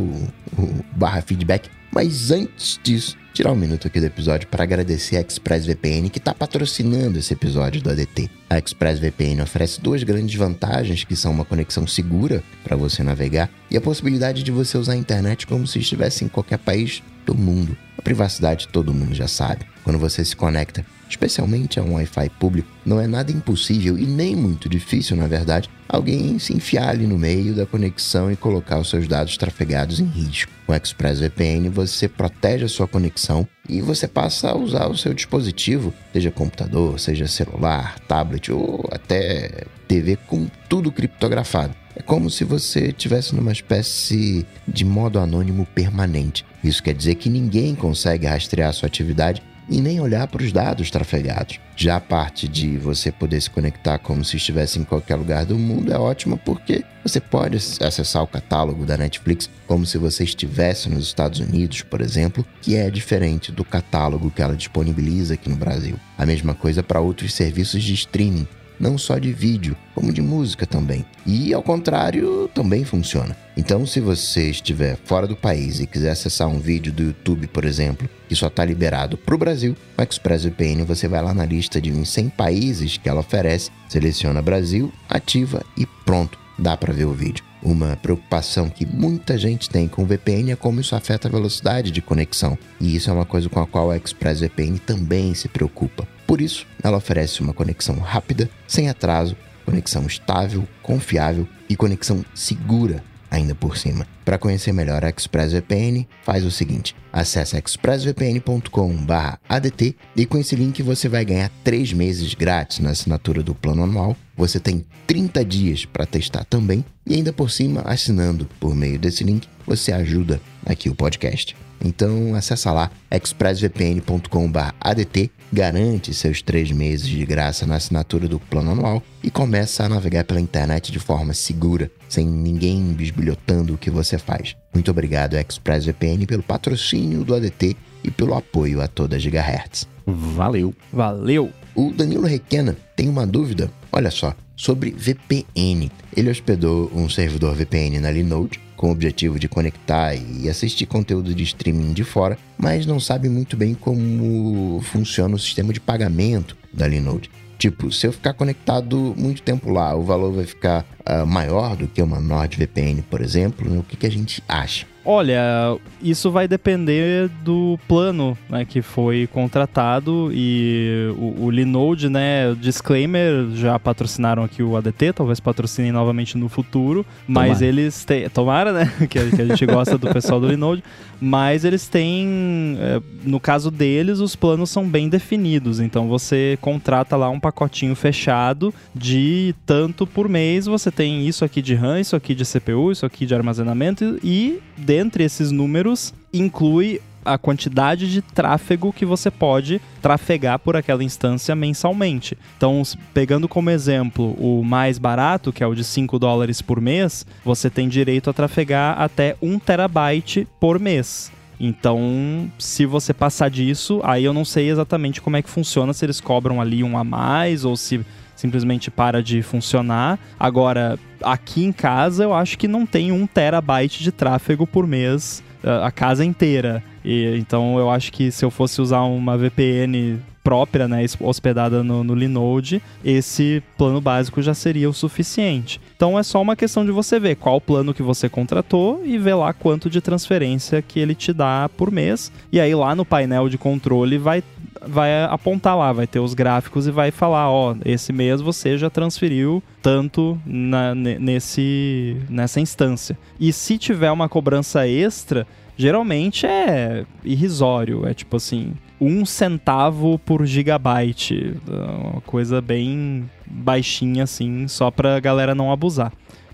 o barra feedback. Mas antes disso, tirar um minuto aqui do episódio para agradecer a ExpressVPN que está patrocinando esse episódio do ADT. A ExpressVPN oferece duas grandes vantagens, que são uma conexão segura para você navegar e a possibilidade de você usar a internet como se estivesse em qualquer país do mundo. A privacidade todo mundo já sabe. Quando você se conecta especialmente a um Wi-Fi público, não é nada impossível e nem muito difícil, na verdade, alguém se enfiar ali no meio da conexão e colocar os seus dados trafegados em risco. Com o ExpressVPN, você protege a sua conexão e você passa a usar o seu dispositivo, seja computador, seja celular, tablet ou até TV, com tudo criptografado. É como se você estivesse numa espécie de modo anônimo permanente. Isso quer dizer que ninguém consegue rastrear sua atividade e nem olhar para os dados trafegados. Já a parte de você poder se conectar como se estivesse em qualquer lugar do mundo é ótima porque você pode acessar o catálogo da Netflix como se você estivesse nos Estados Unidos, por exemplo, que é diferente do catálogo que ela disponibiliza aqui no Brasil. A mesma coisa para outros serviços de streaming não só de vídeo, como de música também. E ao contrário, também funciona. Então, se você estiver fora do país e quiser acessar um vídeo do YouTube, por exemplo, que só está liberado para o Brasil, com ExpressVPN você vai lá na lista de uns 100 países que ela oferece, seleciona Brasil, ativa e pronto, dá para ver o vídeo. Uma preocupação que muita gente tem com o VPN é como isso afeta a velocidade de conexão, e isso é uma coisa com a qual a ExpressVPN também se preocupa. Por isso, ela oferece uma conexão rápida, sem atraso, conexão estável, confiável e conexão segura ainda por cima. Para conhecer melhor a ExpressVPN, faz o seguinte: acesse expressvpn.com/adt e com esse link você vai ganhar 3 meses grátis na assinatura do plano anual. Você tem 30 dias para testar também e ainda por cima, assinando por meio desse link, você ajuda aqui o podcast. Então acessa lá expressvpn.com/adt, garante seus três meses de graça na assinatura do plano anual e começa a navegar pela internet de forma segura, sem ninguém bisbilhotando o que você faz. Muito obrigado ExpressVPN pelo patrocínio do ADT e pelo apoio a toda Gigahertz. Valeu. Valeu! O Danilo Requena tem uma dúvida, olha só, sobre VPN. Ele hospedou um servidor VPN na Linode com o objetivo de conectar e assistir conteúdo de streaming de fora, mas não sabe muito bem como funciona o sistema de pagamento da Linode. Tipo, se eu ficar conectado muito tempo lá, o valor vai ficar uh, maior do que uma NordVPN, por exemplo? O que, que a gente acha? Olha, isso vai depender do plano né, que foi contratado e o, o Linode, né, disclaimer, já patrocinaram aqui o ADT, talvez patrocinem novamente no futuro, mas tomara. eles têm, tomara, né, que, a, que a gente gosta do pessoal do Linode, mas eles têm, é, no caso deles, os planos são bem definidos, então você contrata lá um pacotinho fechado de tanto por mês, você tem isso aqui de RAM, isso aqui de CPU, isso aqui de armazenamento. E dentre esses números inclui a quantidade de tráfego que você pode trafegar por aquela instância mensalmente. Então, pegando como exemplo o mais barato, que é o de 5 dólares por mês, você tem direito a trafegar até 1 terabyte por mês. Então, se você passar disso, aí eu não sei exatamente como é que funciona, se eles cobram ali um a mais ou se simplesmente para de funcionar. Agora, aqui em casa, eu acho que não tem um terabyte de tráfego por mês a casa inteira. E, então eu acho que se eu fosse usar uma VPN própria, né, hospedada no, no Linode, esse plano básico já seria o suficiente. Então é só uma questão de você ver qual plano que você contratou e ver lá quanto de transferência que ele te dá por mês. E aí lá no painel de controle vai vai apontar lá, vai ter os gráficos e vai falar, ó, esse mês você já transferiu tanto na, nesse, nessa instância. E se tiver uma cobrança extra, geralmente é irrisório, é tipo assim, um centavo por gigabyte, uma coisa bem baixinha assim, só pra galera não abusar.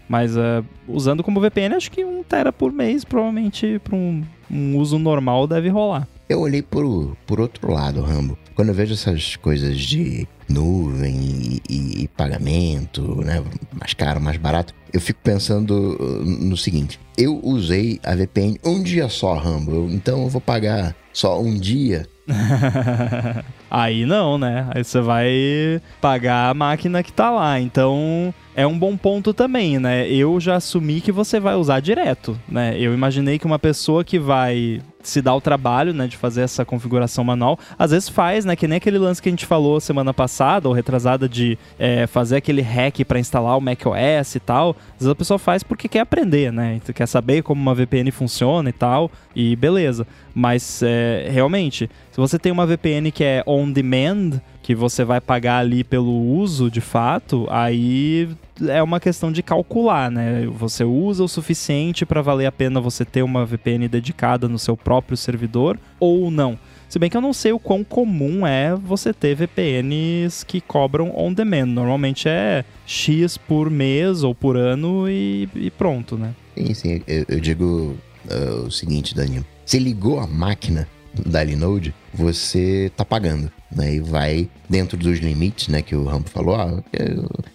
Mas uh, usando como VPN, acho que um tera por mês, provavelmente para um, um uso normal deve rolar. Eu olhei por, por outro lado, Rambo. Quando eu vejo essas coisas de nuvem e, e, e, pagamento, né? Mais caro, mais barato, eu fico pensando uh, no seguinte: eu usei a VPN um dia só, Rambo. então eu vou pagar só um dia Aí não, né? Aí você vai pagar a máquina que tá lá. Então é um bom ponto também, né? Eu já assumi que você vai usar direto, né? Eu imaginei que uma pessoa que vai se dar o trabalho, né, de fazer essa configuração manual. Às vezes faz, né, que nem aquele lance que a gente falou semana passada ou retrasada de é, fazer aquele hack para instalar o macOS e tal. Às vezes a pessoa faz porque quer aprender, né, então, quer saber como uma VPN funciona e tal, e beleza. Mas é, realmente, se você tem uma VPN que é on demand, que você vai pagar ali pelo uso de fato, aí é uma questão de calcular, né? Você usa o suficiente para valer a pena você ter uma VPN dedicada no seu próprio servidor ou não. Se bem que eu não sei o quão comum é você ter VPNs que cobram on demand. Normalmente é X por mês ou por ano e, e pronto, né? Sim, sim. Eu, eu digo uh, o seguinte, Daniel. Você ligou a máquina da Linode, você tá pagando, né? E vai dentro dos limites, né? Que o Rambo falou, ah,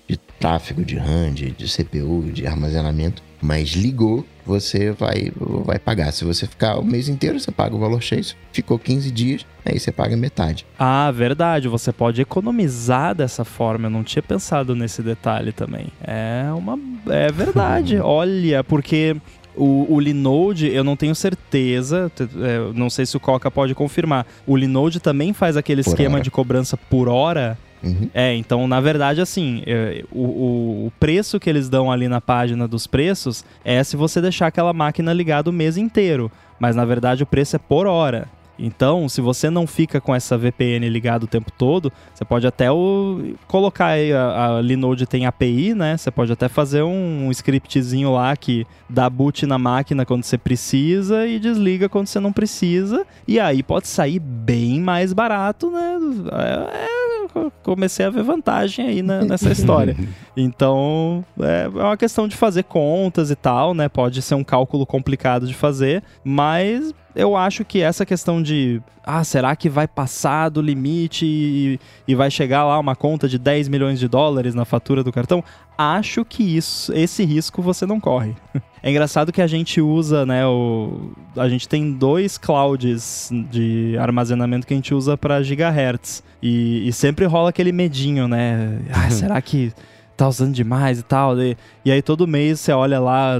de tráfego de RAM, de, de CPU, de armazenamento. Mas ligou, você vai, vai pagar. Se você ficar o mês inteiro, você paga o valor cheio. Se ficou 15 dias, aí você paga metade. Ah, verdade. Você pode economizar dessa forma. Eu não tinha pensado nesse detalhe também. É uma. É verdade. Olha, porque o, o Linode, eu não tenho certeza, é, não sei se o Coca pode confirmar. O Linode também faz aquele por esquema hora. de cobrança por hora. Uhum. É, então, na verdade, assim, é, o, o, o, preço que eles dão ali na página dos preços é se você deixar aquela máquina ligada o mês inteiro. Mas, na verdade, o preço é por hora. Então, se você não fica com essa VPN ligada o tempo todo, você pode até o, colocar aí, a, a Linode tem API, né? Você pode até fazer um, um scriptzinho lá que dá boot na máquina quando você precisa e desliga quando você não precisa. E aí pode sair bem mais barato, né? É, comecei a ver vantagem aí na, nessa história. Então, é, é uma questão de fazer contas e tal, né? Pode ser um cálculo complicado de fazer, mas eu acho que essa questão de ah, será que vai passar do limite e, e, vai chegar lá uma conta de 10 milhões de dólares na fatura do cartão? Acho que isso, esse risco você não corre. É engraçado que a gente usa, né, o, a gente tem dois clouds de armazenamento que a gente usa para gigahertz e, e sempre rola aquele medinho, né? Ah, será que tá usando demais e tal? E, e aí todo mês você olha lá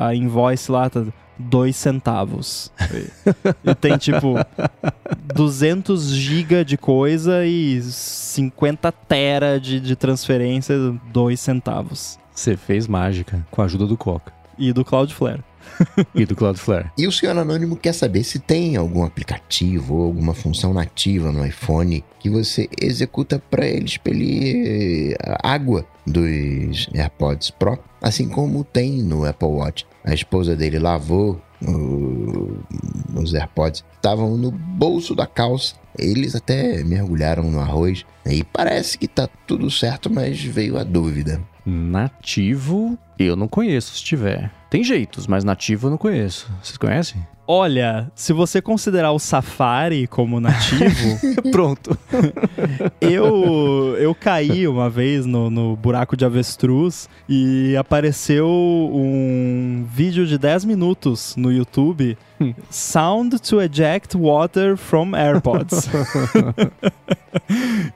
a invoice lá, tá dois centavos. e tem tipo 200 GB de coisa e 50 tera de, de transferência, dois centavos. Você fez mágica com a ajuda do Coca. E do Cloudflare. e do Cloudflare. E o senhor anônimo quer saber se tem algum aplicativo ou alguma função nativa no iPhone que você executa para ele expelir água dos AirPods Pro, assim como tem no Apple Watch. A esposa dele lavou o, os AirPods, estavam no bolso da calça. Eles até mergulharam no arroz e parece que tá tudo certo, mas veio a dúvida. Nativo, eu não conheço se tiver. Tem jeitos, mas nativo eu não conheço. Vocês conhecem? Olha, se você considerar o Safari como nativo. Pronto. eu, eu caí uma vez no, no buraco de avestruz e apareceu um vídeo de 10 minutos no YouTube Sound to eject water from AirPods.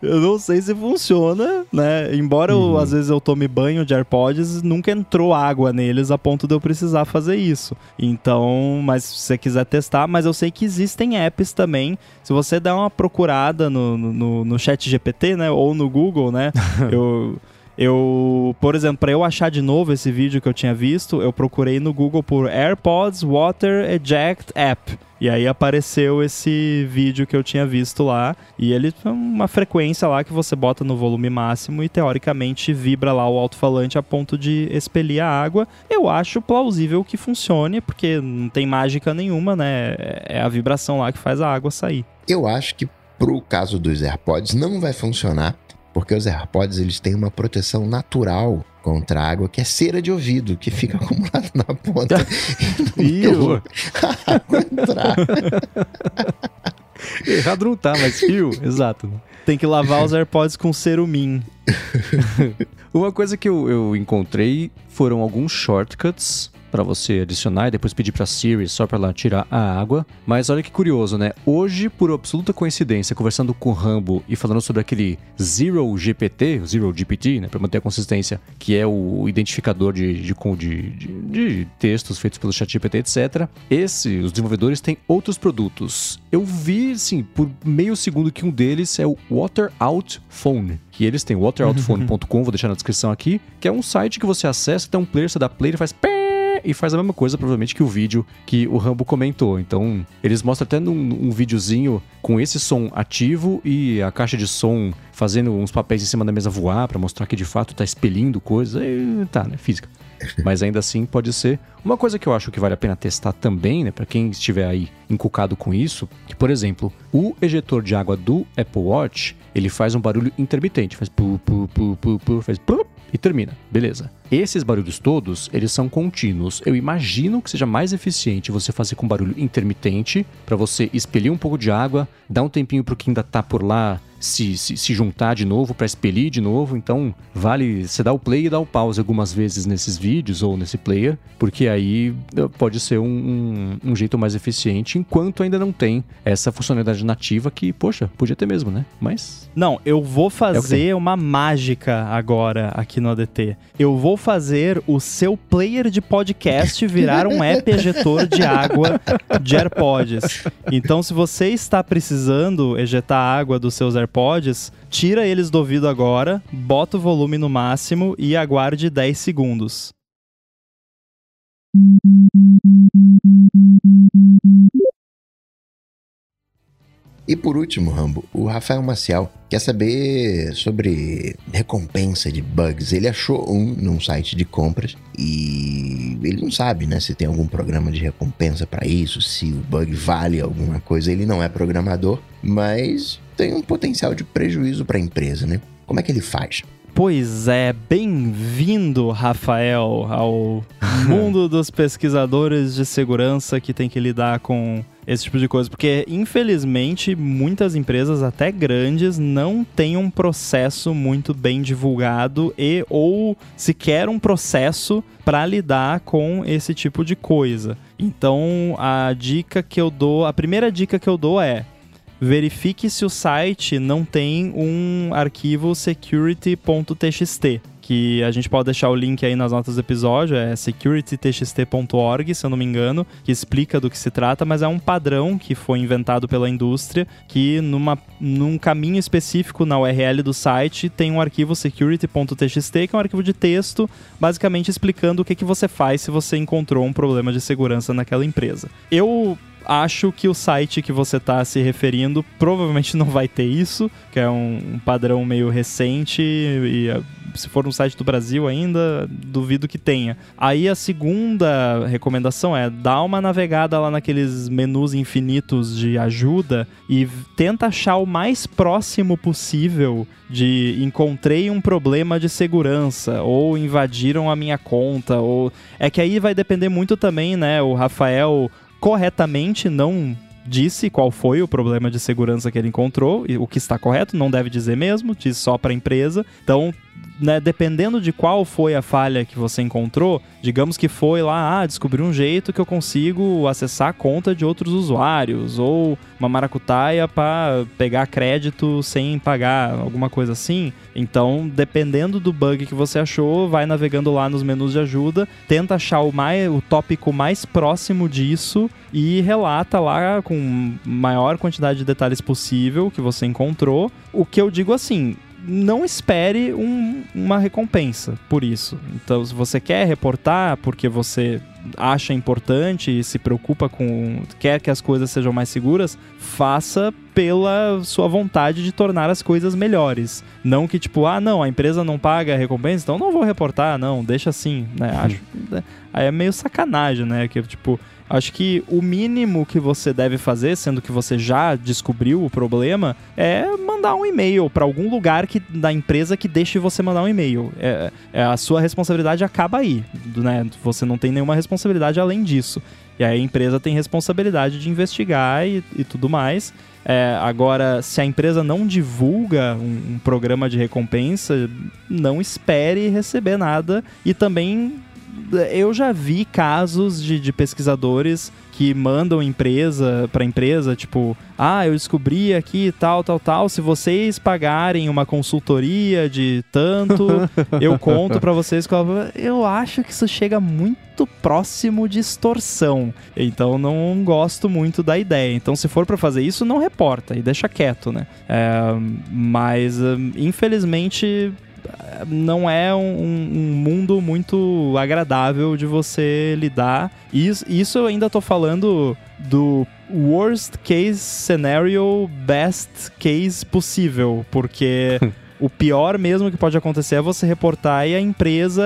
eu não sei se funciona, né? Embora uhum. eu, às vezes eu tome banho de AirPods, nunca entrou água neles a ponto de eu precisar fazer isso. Então, mas se você quiser testar, mas eu sei que existem apps também. Se você der uma procurada no, no, no chat GPT, né? Ou no Google, né? eu eu, por exemplo, para eu achar de novo esse vídeo que eu tinha visto, eu procurei no Google por AirPods Water Eject App. E aí apareceu esse vídeo que eu tinha visto lá. E ele tem uma frequência lá que você bota no volume máximo e teoricamente vibra lá o alto-falante a ponto de expelir a água. Eu acho plausível que funcione, porque não tem mágica nenhuma, né? É a vibração lá que faz a água sair. Eu acho que pro caso dos AirPods não vai funcionar porque os AirPods eles têm uma proteção natural contra a água, que é cera de ouvido, que fica acumulada na ponta. Fio! entrar. Errado não tá, mas fio, exato. Tem que lavar os AirPods com cerumin. Uma coisa que eu, eu encontrei foram alguns shortcuts para você adicionar e depois pedir para Siri só para ela tirar a água. Mas olha que curioso, né? Hoje, por absoluta coincidência, conversando com o Rambo e falando sobre aquele Zero GPT, Zero GPT, né, para manter a consistência, que é o identificador de, de, de, de textos feitos pelo ChatGPT, etc. Esse, os desenvolvedores têm outros produtos. Eu vi, assim, por meio segundo que um deles é o Water Out Phone, que eles têm wateroutphone.com, vou deixar na descrição aqui, que é um site que você acessa, tem um player, você dá play e faz pé e faz a mesma coisa, provavelmente, que o vídeo que o Rambo comentou. Então, eles mostram até num, um videozinho com esse som ativo e a caixa de som fazendo uns papéis em cima da mesa voar para mostrar que de fato tá expelindo coisa. E, tá, né? Física. Mas ainda assim pode ser. Uma coisa que eu acho que vale a pena testar também, né, para quem estiver aí encucado com isso, que por exemplo, o ejetor de água do Apple Watch, ele faz um barulho intermitente, faz pu pu pu pu, pu faz pu, e termina. Beleza. Esses barulhos todos, eles são contínuos. Eu imagino que seja mais eficiente você fazer com barulho intermitente, para você expelir um pouco de água, dar um tempinho pro que ainda tá por lá se, se, se juntar de novo para expelir de novo. Então, vale você dar o play e dar o pause algumas vezes nesses vídeos ou nesse player, porque aí eh, pode ser um, um, um jeito mais eficiente, enquanto ainda não tem essa funcionalidade nativa que, poxa, podia ter mesmo, né? Mas. Não, eu vou fazer é uma mágica agora aqui no ADT. Eu vou fazer o seu player de podcast virar um app ejetor de água de AirPods. Então, se você está precisando ejetar água dos seus AirPods, tira eles do ouvido agora, bota o volume no máximo e aguarde 10 segundos. E por último, Rambo, o Rafael Maciel quer saber sobre recompensa de bugs. Ele achou um num site de compras e ele não sabe, né, se tem algum programa de recompensa para isso, se o bug vale alguma coisa. Ele não é programador, mas tem um potencial de prejuízo para a empresa, né? Como é que ele faz? Pois é, bem-vindo, Rafael, ao mundo dos pesquisadores de segurança que tem que lidar com esse tipo de coisa, porque infelizmente muitas empresas, até grandes, não têm um processo muito bem divulgado e ou sequer um processo para lidar com esse tipo de coisa. Então, a dica que eu dou, a primeira dica que eu dou é verifique se o site não tem um arquivo security.txt que a gente pode deixar o link aí nas notas do episódio, é securitytxt.org, se eu não me engano, que explica do que se trata, mas é um padrão que foi inventado pela indústria, que numa, num caminho específico na URL do site tem um arquivo security.txt, que é um arquivo de texto, basicamente explicando o que, que você faz se você encontrou um problema de segurança naquela empresa. Eu acho que o site que você está se referindo provavelmente não vai ter isso, que é um, um padrão meio recente e se for um site do Brasil ainda, duvido que tenha. Aí a segunda recomendação é dar uma navegada lá naqueles menus infinitos de ajuda e tenta achar o mais próximo possível de encontrei um problema de segurança ou invadiram a minha conta ou é que aí vai depender muito também, né? O Rafael corretamente não disse qual foi o problema de segurança que ele encontrou, o que está correto, não deve dizer mesmo, diz só para a empresa. Então, né, dependendo de qual foi a falha que você encontrou, digamos que foi lá, ah, descobri um jeito que eu consigo acessar a conta de outros usuários, ou uma maracutaia para pegar crédito sem pagar, alguma coisa assim. Então, dependendo do bug que você achou, vai navegando lá nos menus de ajuda, tenta achar o, mais, o tópico mais próximo disso e relata lá com maior quantidade de detalhes possível que você encontrou. O que eu digo assim, não espere um, uma recompensa por isso. Então, se você quer reportar porque você acha importante e se preocupa com. quer que as coisas sejam mais seguras, faça pela sua vontade de tornar as coisas melhores. Não que, tipo, ah, não, a empresa não paga a recompensa, então não vou reportar, não, deixa assim, né? Acho. Aí é meio sacanagem, né? Que, tipo, Acho que o mínimo que você deve fazer, sendo que você já descobriu o problema, é mandar um e-mail para algum lugar que, da empresa que deixe você mandar um e-mail. É, é, a sua responsabilidade acaba aí, né? Você não tem nenhuma responsabilidade além disso. E aí a empresa tem responsabilidade de investigar e, e tudo mais. É, agora, se a empresa não divulga um, um, programa de recompensa, não espere receber nada. E também eu já vi casos de, de pesquisadores que mandam empresa para empresa, tipo, ah, eu descobri aqui tal, tal, tal. Se vocês pagarem uma consultoria de tanto, eu conto para vocês. Eu acho que isso chega muito próximo de extorsão. Então não gosto muito da ideia. Então, se for para fazer isso, não reporta e deixa quieto, né? É, mas, infelizmente, não é um, um, mundo muito agradável de você lidar. Isso, isso eu ainda tô falando do worst case scenario, best case possível, porque o pior mesmo que pode acontecer é você reportar e a empresa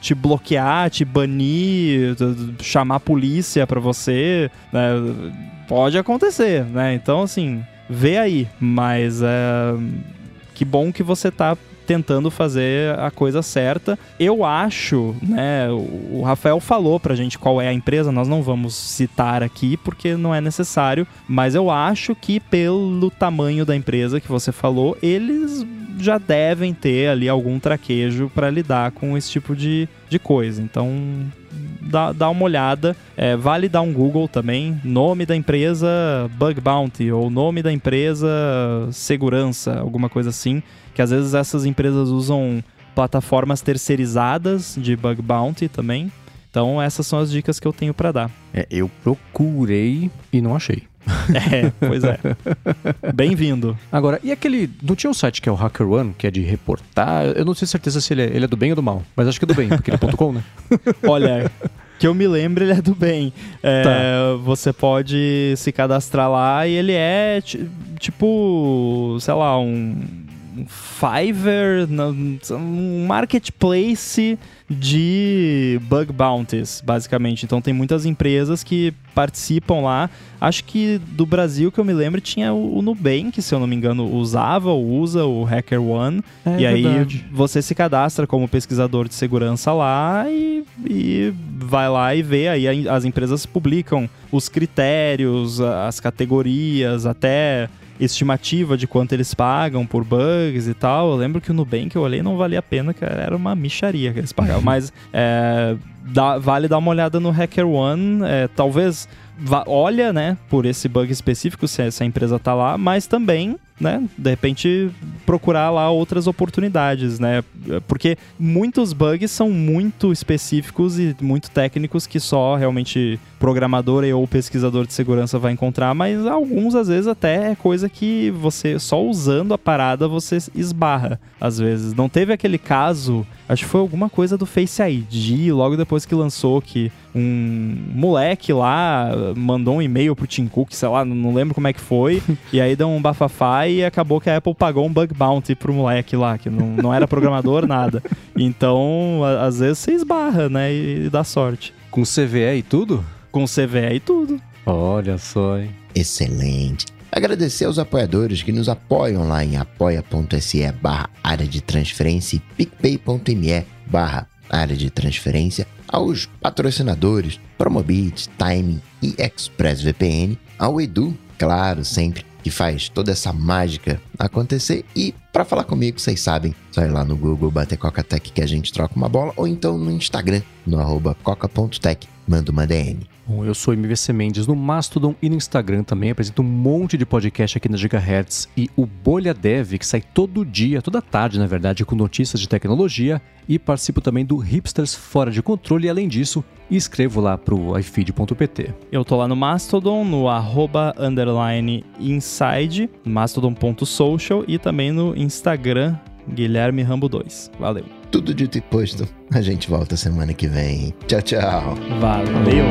te bloquear, te banir, chamar a polícia para você, né? Pode acontecer, né? Então, assim, vê aí, mas é... que bom que você tá tentando fazer a coisa certa. Eu acho, né, o Rafael falou pra gente qual é a empresa, nós não vamos citar aqui porque não é necessário, mas eu acho que pelo tamanho da empresa que você falou, eles já devem ter ali algum traquejo para lidar com esse tipo de, de coisa. Então, dá, dá uma olhada. É, vale dar um Google também. Nome da empresa Bug Bounty ou nome da empresa Segurança, alguma coisa assim que às vezes essas empresas usam plataformas terceirizadas de bug bounty também. Então essas são as dicas que eu tenho para dar. É, eu procurei e não achei. É, pois é. Bem-vindo. Agora, e aquele. Não tinha um site que é o HackerOne, que é de reportar? Eu não tenho certeza se ele é, ele é do bem ou do mal, mas acho que é do bem, porque ele é .com, né? Olha, que eu me lembro, ele é do bem. É, Tá. Você pode se cadastrar lá e ele é ti- tipo, sei lá, um Fiverr, um marketplace de bug bounties, basicamente. Então tem muitas empresas que participam lá. Acho que do Brasil que eu me lembro tinha o, Nubank, se eu não me engano, usava ou usa o HackerOne. É e aí verdade. você se cadastra como pesquisador de segurança lá e, e vai lá e vê. Aí as empresas publicam os critérios, as categorias, até estimativa de quanto eles pagam por bugs e tal. Eu lembro que o Nubank eu olhei não valia a pena, que era uma micharia que eles pagavam. Mas é, dá- vale dar uma olhada no HackerOne. É, talvez olha, né, por esse bug específico, se essa empresa tá lá, mas também, né, de repente procurar lá outras oportunidades, né? Porque muitos bugs são muito específicos e muito técnicos que só realmente programador e ou pesquisador de segurança vai encontrar, mas alguns às vezes até é coisa que você só usando a parada você esbarra às vezes. Não teve aquele caso, acho que foi alguma coisa do Face ID logo depois que lançou que um moleque lá mandou um e-mail pro Tim Cook, sei lá, não lembro como é que foi, e aí deu um bafafá e acabou que a Apple pagou um bug bounty pro moleque lá, que não, não era programador, nada. Então, a- às vezes você esbarra, né, e, e dá sorte. Com CVE e tudo? Com CVE e tudo. Olha só, hein? Excelente. Agradecer aos apoiadores que nos apoiam lá em apoia.se barra área de transferência e picpay.me barra área de transferência, aos patrocinadores Promobit, Time e ExpressVPN, ao Edu, claro, sempre, que faz toda essa mágica acontecer. E para falar comigo, vocês sabem, só ir lá no Google, bater Coca-Tech que a gente troca uma bola, ou então no Instagram, no arroba coca.tech, manda uma DM. Bom, eu sou MVC Mendes no Mastodon e no Instagram também. Apresento um monte de podcast aqui na Gigahertz e o Bolha Dev, que sai todo dia, toda tarde, na verdade, com notícias de tecnologia. E participo também do Hipsters Fora de Controle. E além disso, escrevo lá pro ifeed.pt. Eu tô lá no Mastodon, no arroba underline inside, mastodon.social e também no Instagram, Guilherme Rambo 2. Valeu. Tudo dito e posto. A gente volta semana que vem. Tchau, tchau. Valeu.